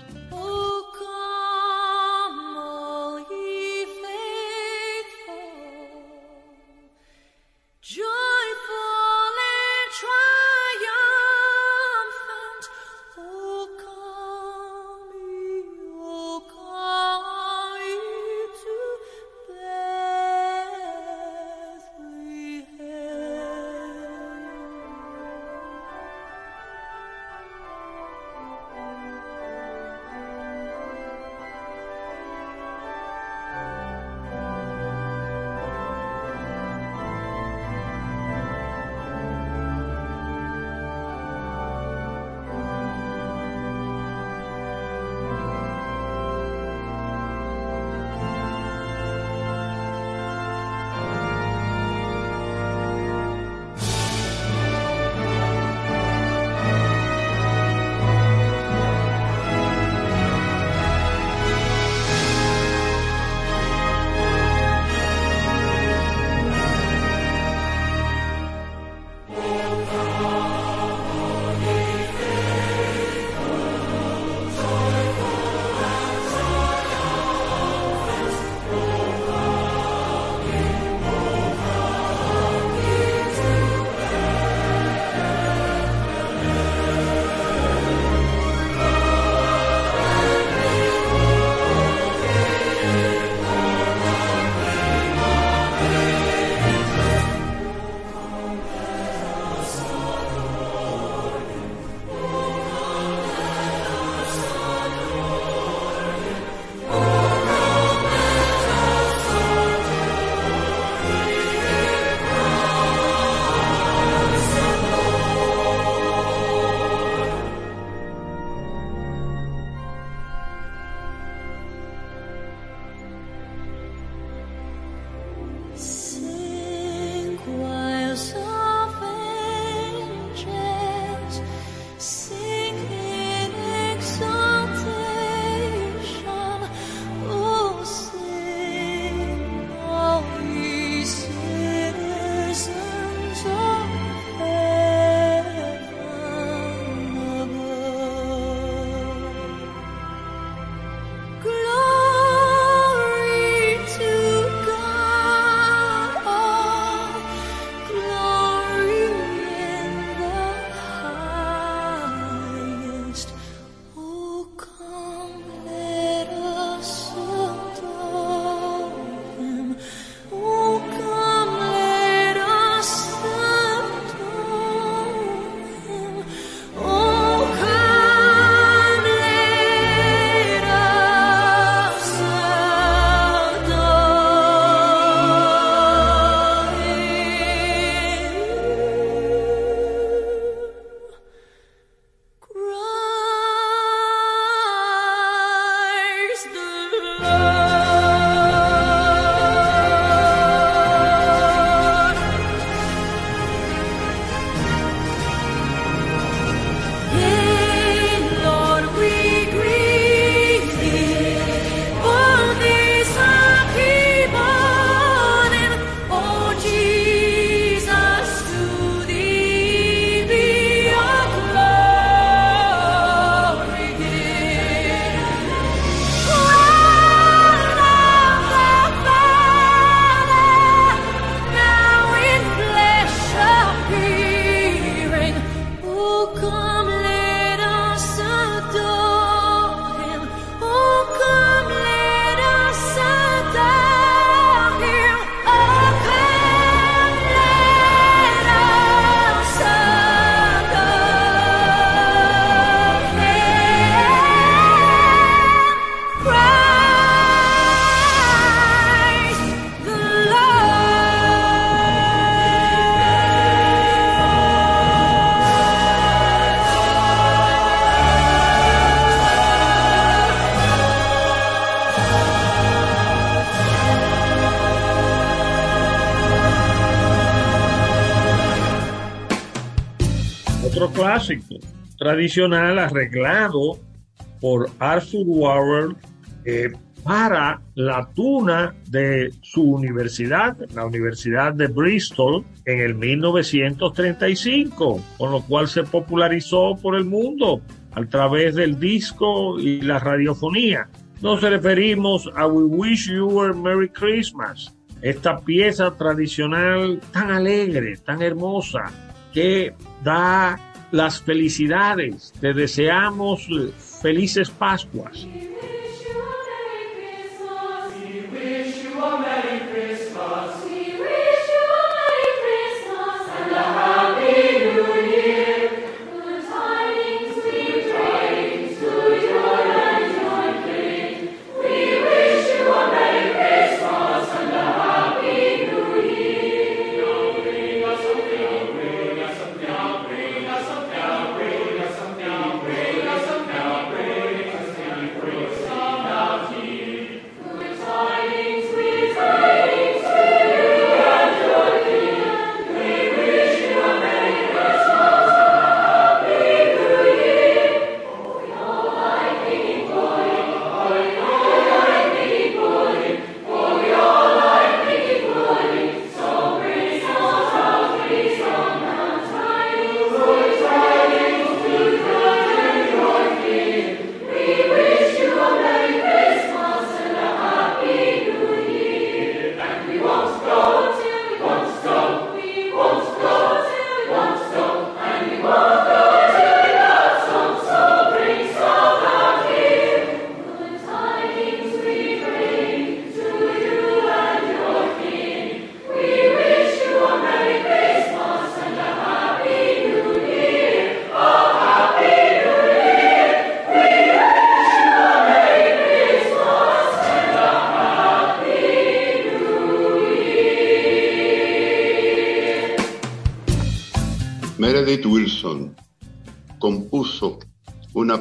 Tradicional arreglado por Arthur Warren eh, para la tuna de su universidad, la Universidad de Bristol, en el 1935, con lo cual se popularizó por el mundo a través del disco y la radiofonía. Nos referimos a We Wish You a Merry Christmas, esta pieza tradicional tan alegre, tan hermosa, que da las felicidades. Te deseamos felices Pascuas.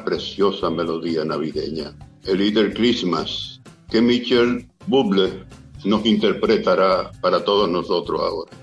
Preciosa melodía navideña, el Little Christmas, que Michel Bublé nos interpretará para todos nosotros ahora.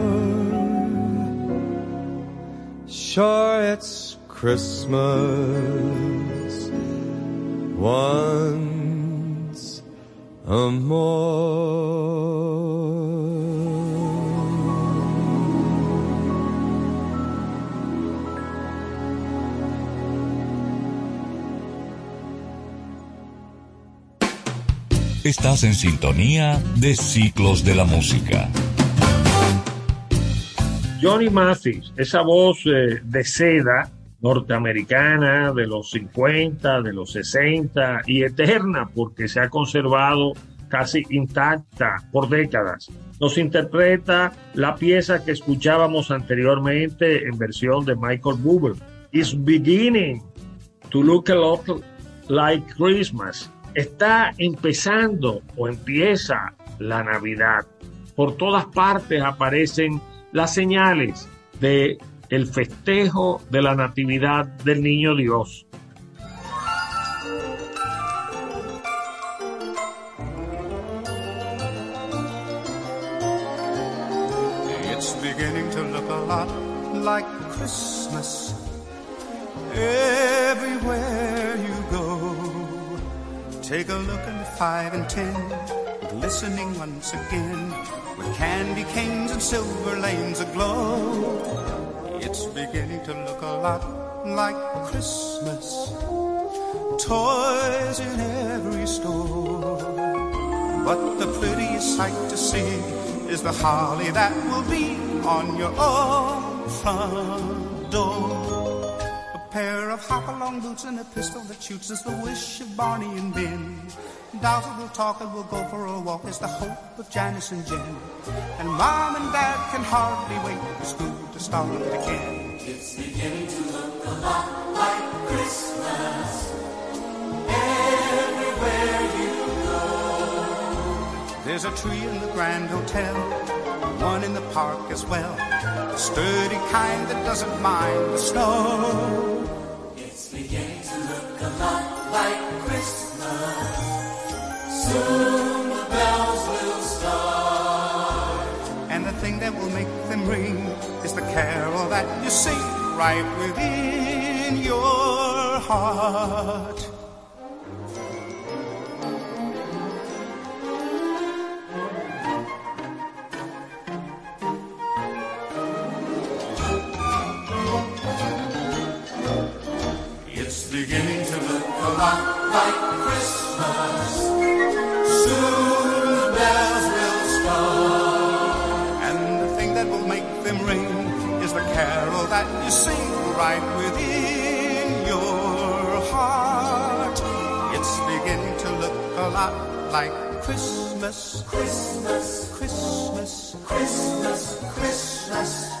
Sure, Christmas once a more. Estás en sintonía de Ciclos de la Música. Johnny Mathis, esa voz eh, de seda norteamericana de los 50, de los 60 y eterna porque se ha conservado casi intacta por décadas. Nos interpreta la pieza que escuchábamos anteriormente en versión de Michael Bublé. It's beginning to look a lot like Christmas está empezando o empieza la Navidad. Por todas partes aparecen las señales de el festejo de la natividad del niño Dios. It's beginning to look a lot like Christmas everywhere you go. Take a look at the five and ten, glistening once again, with candy canes and silver lanes aglow. It's beginning to look a lot like Christmas. Toys in every store. But the prettiest sight to see is the holly that will be on your own front door pair of hop-along boots and a pistol that shoots is the wish of Barney and Ben. Dolls will talk and we'll go for a walk is the hope of Janice and Jen. And Mom and Dad can hardly wait for school to start again. It's beginning to look a lot like Christmas everywhere you go. There's a tree in the Grand Hotel, one in the park as well. A sturdy kind that doesn't mind the snow. It's beginning to look a lot like Christmas. Soon the bells will start. And the thing that will make them ring is the carol that you sing right within your heart. Like Christmas. Soon the bells will start. And the thing that will make them ring is the carol that you sing right within your heart. It's beginning to look a lot like Christmas. Christmas. Christmas, Christmas, Christmas,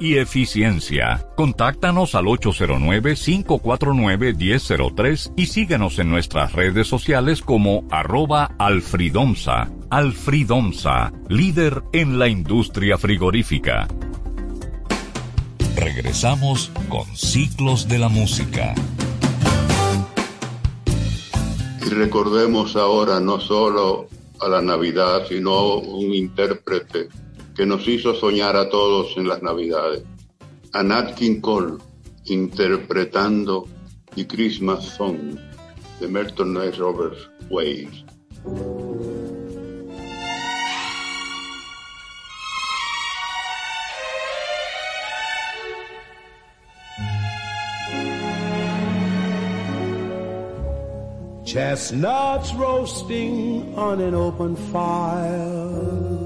y eficiencia. Contáctanos al 809-549-1003 y síguenos en nuestras redes sociales como arroba alfridomsa. Alfridomsa, líder en la industria frigorífica. Regresamos con Ciclos de la Música. Y recordemos ahora no solo a la Navidad, sino un intérprete que nos hizo soñar a todos en las Navidades. A King Cole interpretando The Christmas Song de Merton S. Roberts Waves. Chestnuts roasting on an open fire.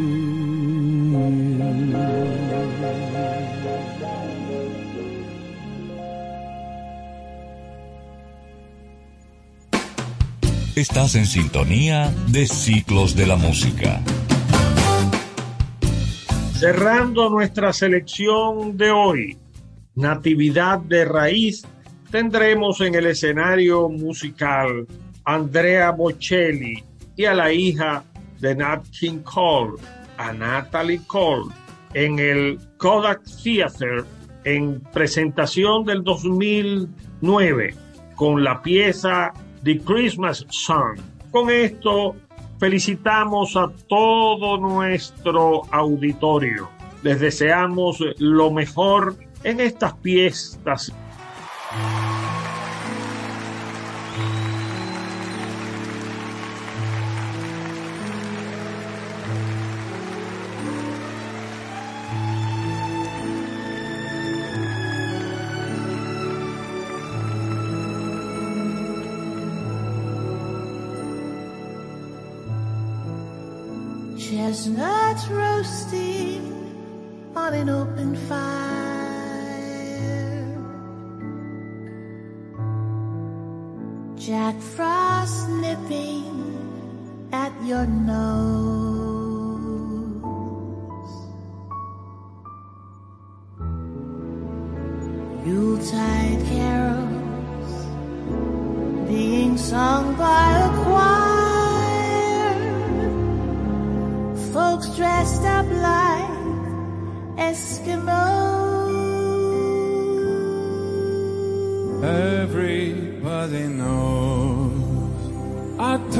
Estás en sintonía de Ciclos de la Música. Cerrando nuestra selección de hoy, Natividad de Raíz, tendremos en el escenario musical Andrea Bocelli y a la hija de Nat King Cole, a Natalie Cole, en el Kodak Theater en presentación del 2009 con la pieza The Christmas Song. Con esto felicitamos a todo nuestro auditorio. Les deseamos lo mejor en estas fiestas. Chestnuts roasting on an open fire. Jack Frost nipping at your nose.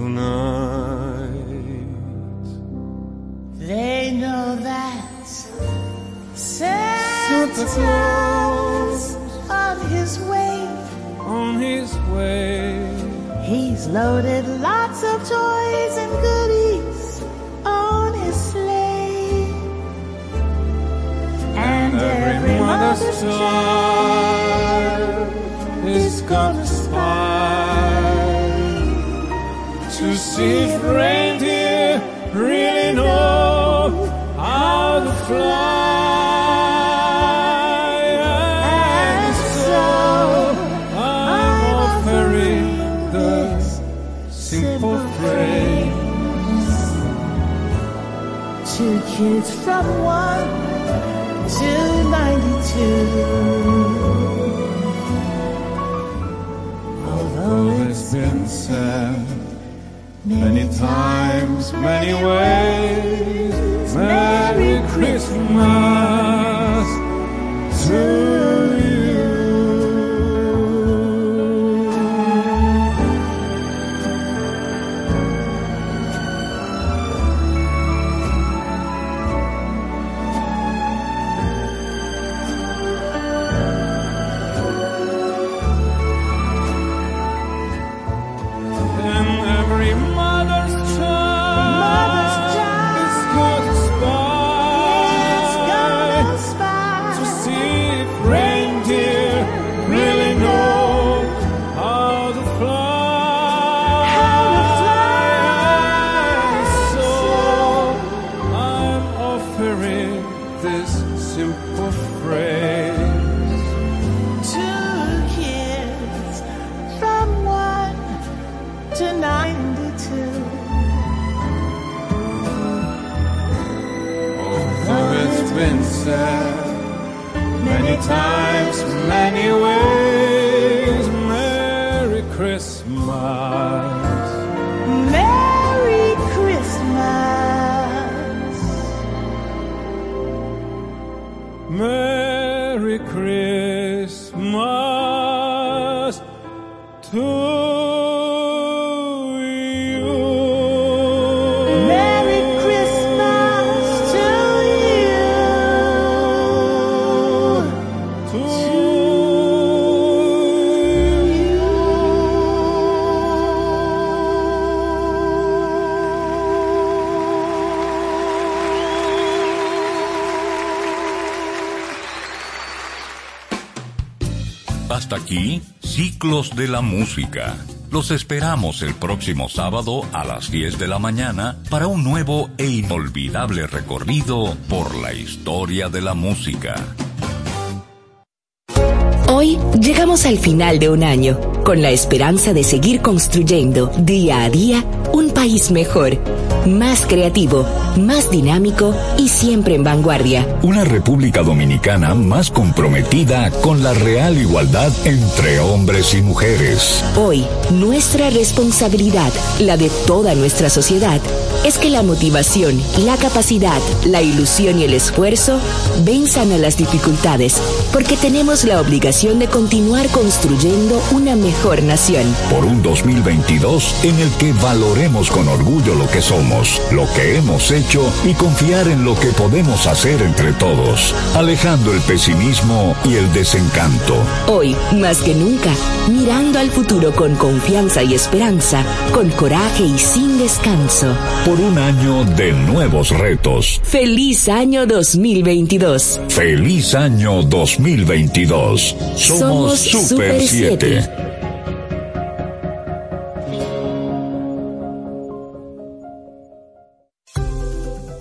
tonight. They know that Santa Santa's on his way. On his way, He's loaded lots of toys and goodies on his sleigh. And every mother's child is gonna spy to see if reindeer really know how to fly. And so I'm offering this simple phrase. Two kids from one to ninety-two. Many ways, Praise de la Música. Los esperamos el próximo sábado a las 10 de la mañana para un nuevo e inolvidable recorrido por la historia de la música. Hoy llegamos al final de un año, con la esperanza de seguir construyendo día a día un país mejor, más creativo, más dinámico y siempre en vanguardia. Una República Dominicana más comprometida con la real igualdad entre hombres y mujeres. Hoy, nuestra responsabilidad, la de toda nuestra sociedad, es que la motivación, la capacidad, la ilusión y el esfuerzo venzan a las dificultades, porque tenemos la obligación de continuar construyendo una mejor nación. Por un 2022 en el que valoremos con orgullo lo que somos, lo que hemos hecho y confiar en lo que podemos hacer entre todos, alejando el pesimismo y el desencanto. Hoy, más que nunca, mirando al futuro con confianza y esperanza, con coraje y sin descanso. Por un año de nuevos retos. Feliz año 2022. Feliz año 2022. Somos, Super 7.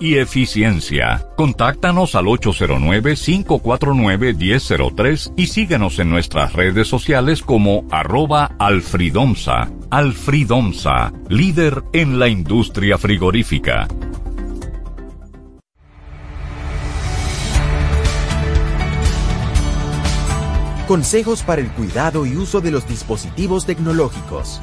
y eficiencia. Contáctanos al 809-549-1003 y síguenos en nuestras redes sociales como arroba alfridomsa. Alfridomsa, líder en la industria frigorífica. Consejos para el cuidado y uso de los dispositivos tecnológicos.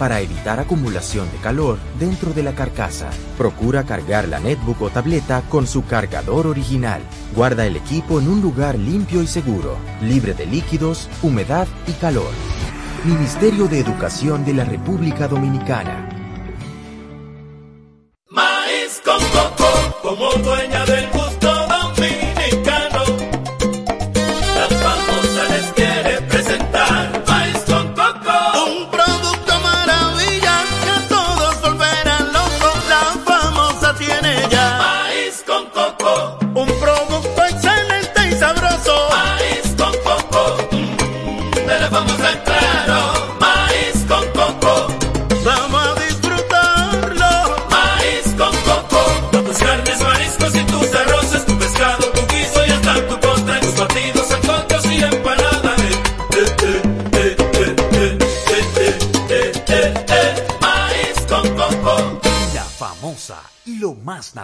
para evitar acumulación de calor dentro de la carcasa. Procura cargar la netbook o tableta con su cargador original. Guarda el equipo en un lugar limpio y seguro, libre de líquidos, humedad y calor. Ministerio de Educación de la República Dominicana.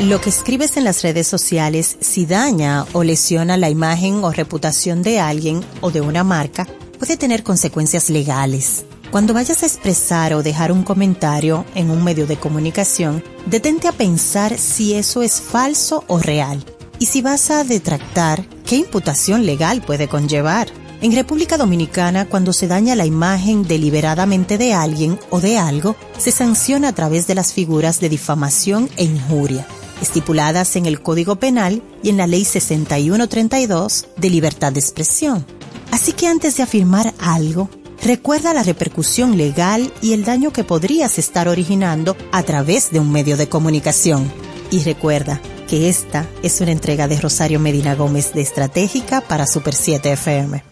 Lo que escribes en las redes sociales, si daña o lesiona la imagen o reputación de alguien o de una marca, puede tener consecuencias legales. Cuando vayas a expresar o dejar un comentario en un medio de comunicación, detente a pensar si eso es falso o real. Y si vas a detractar, ¿qué imputación legal puede conllevar? En República Dominicana, cuando se daña la imagen deliberadamente de alguien o de algo, se sanciona a través de las figuras de difamación e injuria estipuladas en el Código Penal y en la Ley 6132 de libertad de expresión. Así que antes de afirmar algo, recuerda la repercusión legal y el daño que podrías estar originando a través de un medio de comunicación. Y recuerda que esta es una entrega de Rosario Medina Gómez de Estratégica para Super 7 FM.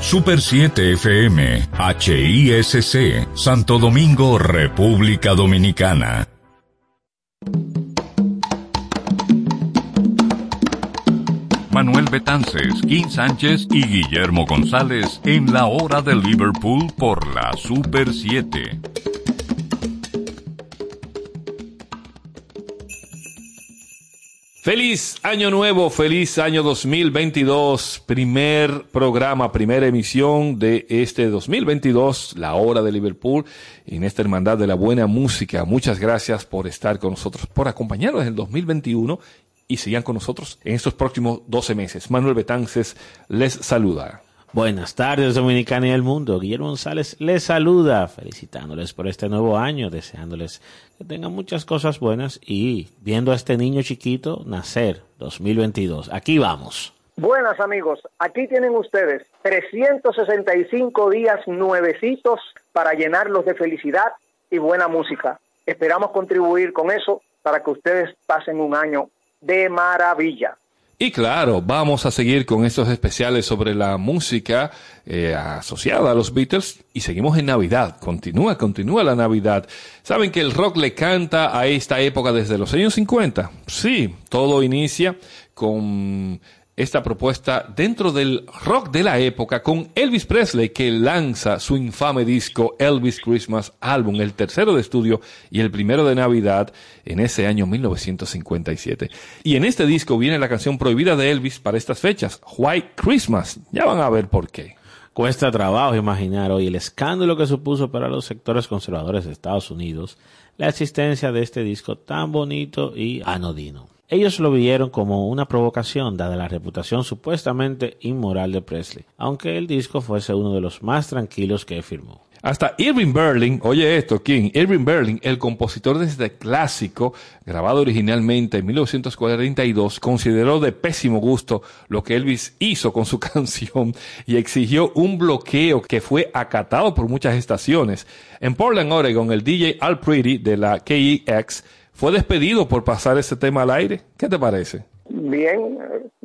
Super 7 FM, HISC, Santo Domingo, República Dominicana. Manuel Betances, Kim Sánchez y Guillermo González en la hora de Liverpool por la Super 7. Feliz año nuevo, feliz año 2022, primer programa, primera emisión de este 2022, la hora de Liverpool, en esta hermandad de la buena música. Muchas gracias por estar con nosotros, por acompañarnos en el 2021 y sigan con nosotros en estos próximos 12 meses. Manuel Betances les saluda. Buenas tardes, Dominicana y el mundo. Guillermo González les saluda, felicitándoles por este nuevo año, deseándoles que tengan muchas cosas buenas y viendo a este niño chiquito nacer 2022. Aquí vamos. Buenas amigos, aquí tienen ustedes 365 días nuevecitos para llenarlos de felicidad y buena música. Esperamos contribuir con eso para que ustedes pasen un año de maravilla. Y claro, vamos a seguir con estos especiales sobre la música eh, asociada a los Beatles y seguimos en Navidad. Continúa, continúa la Navidad. ¿Saben que el rock le canta a esta época desde los años 50? Sí, todo inicia con esta propuesta dentro del rock de la época con Elvis Presley que lanza su infame disco Elvis Christmas Album, el tercero de estudio y el primero de Navidad en ese año 1957. Y en este disco viene la canción prohibida de Elvis para estas fechas, White Christmas. Ya van a ver por qué. Cuesta trabajo imaginar hoy el escándalo que supuso para los sectores conservadores de Estados Unidos la existencia de este disco tan bonito y anodino. Ellos lo vieron como una provocación dada la reputación supuestamente inmoral de Presley, aunque el disco fuese uno de los más tranquilos que firmó. Hasta Irving Berlin, oye esto, King, Irving Berlin, el compositor de este clásico, grabado originalmente en 1942, consideró de pésimo gusto lo que Elvis hizo con su canción y exigió un bloqueo que fue acatado por muchas estaciones. En Portland, Oregon, el DJ Al Pretty de la KEX fue despedido por pasar ese tema al aire. ¿Qué te parece? Bien,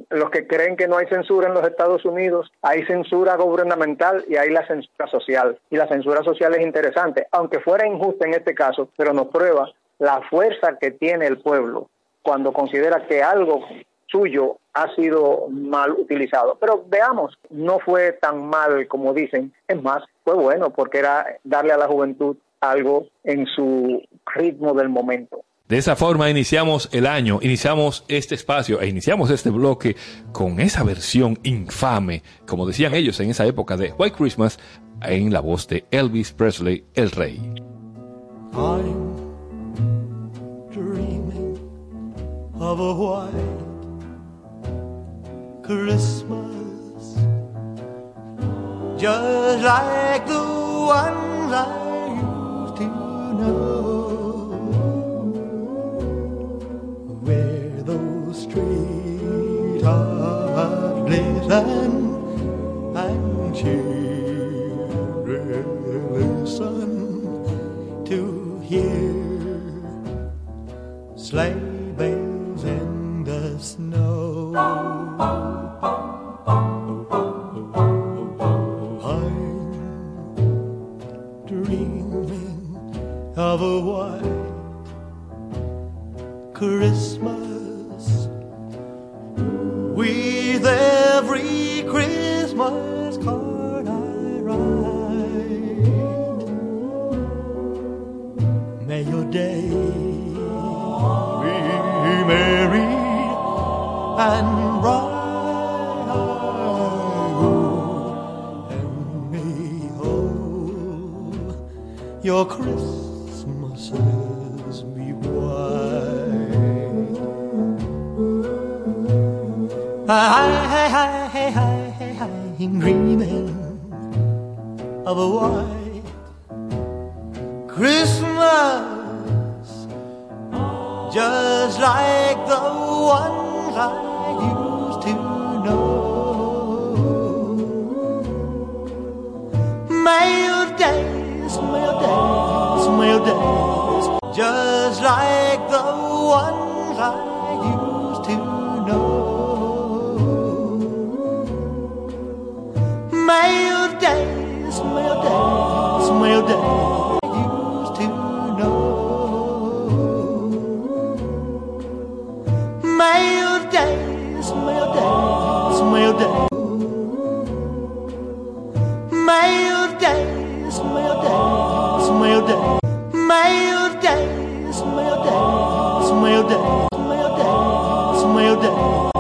los que creen que no hay censura en los Estados Unidos, hay censura gubernamental y hay la censura social. Y la censura social es interesante, aunque fuera injusta en este caso, pero nos prueba la fuerza que tiene el pueblo cuando considera que algo suyo ha sido mal utilizado. Pero veamos, no fue tan mal como dicen, es más, fue bueno porque era darle a la juventud algo en su ritmo del momento. De esa forma iniciamos el año, iniciamos este espacio e iniciamos este bloque con esa versión infame, como decían ellos en esa época de White Christmas, en la voz de Elvis Presley, el rey. Glisten and children listen to hear sleigh bells in the snow. I'm dreaming of a white Christmas every Christmas card I write. May your day be merry and bright. And may your Christmases Hi, hi, hi, hi, hi, hi, dreaming of a white Christmas, just like the ones I used to know. Your days, your days, your days, just like the ones I Mail days, mail days, mail days. I Used to know. Mail days, mail days, mail days. Mail days, mail days, mail days. Mail days, mail days, mail days. Mail days, mail days.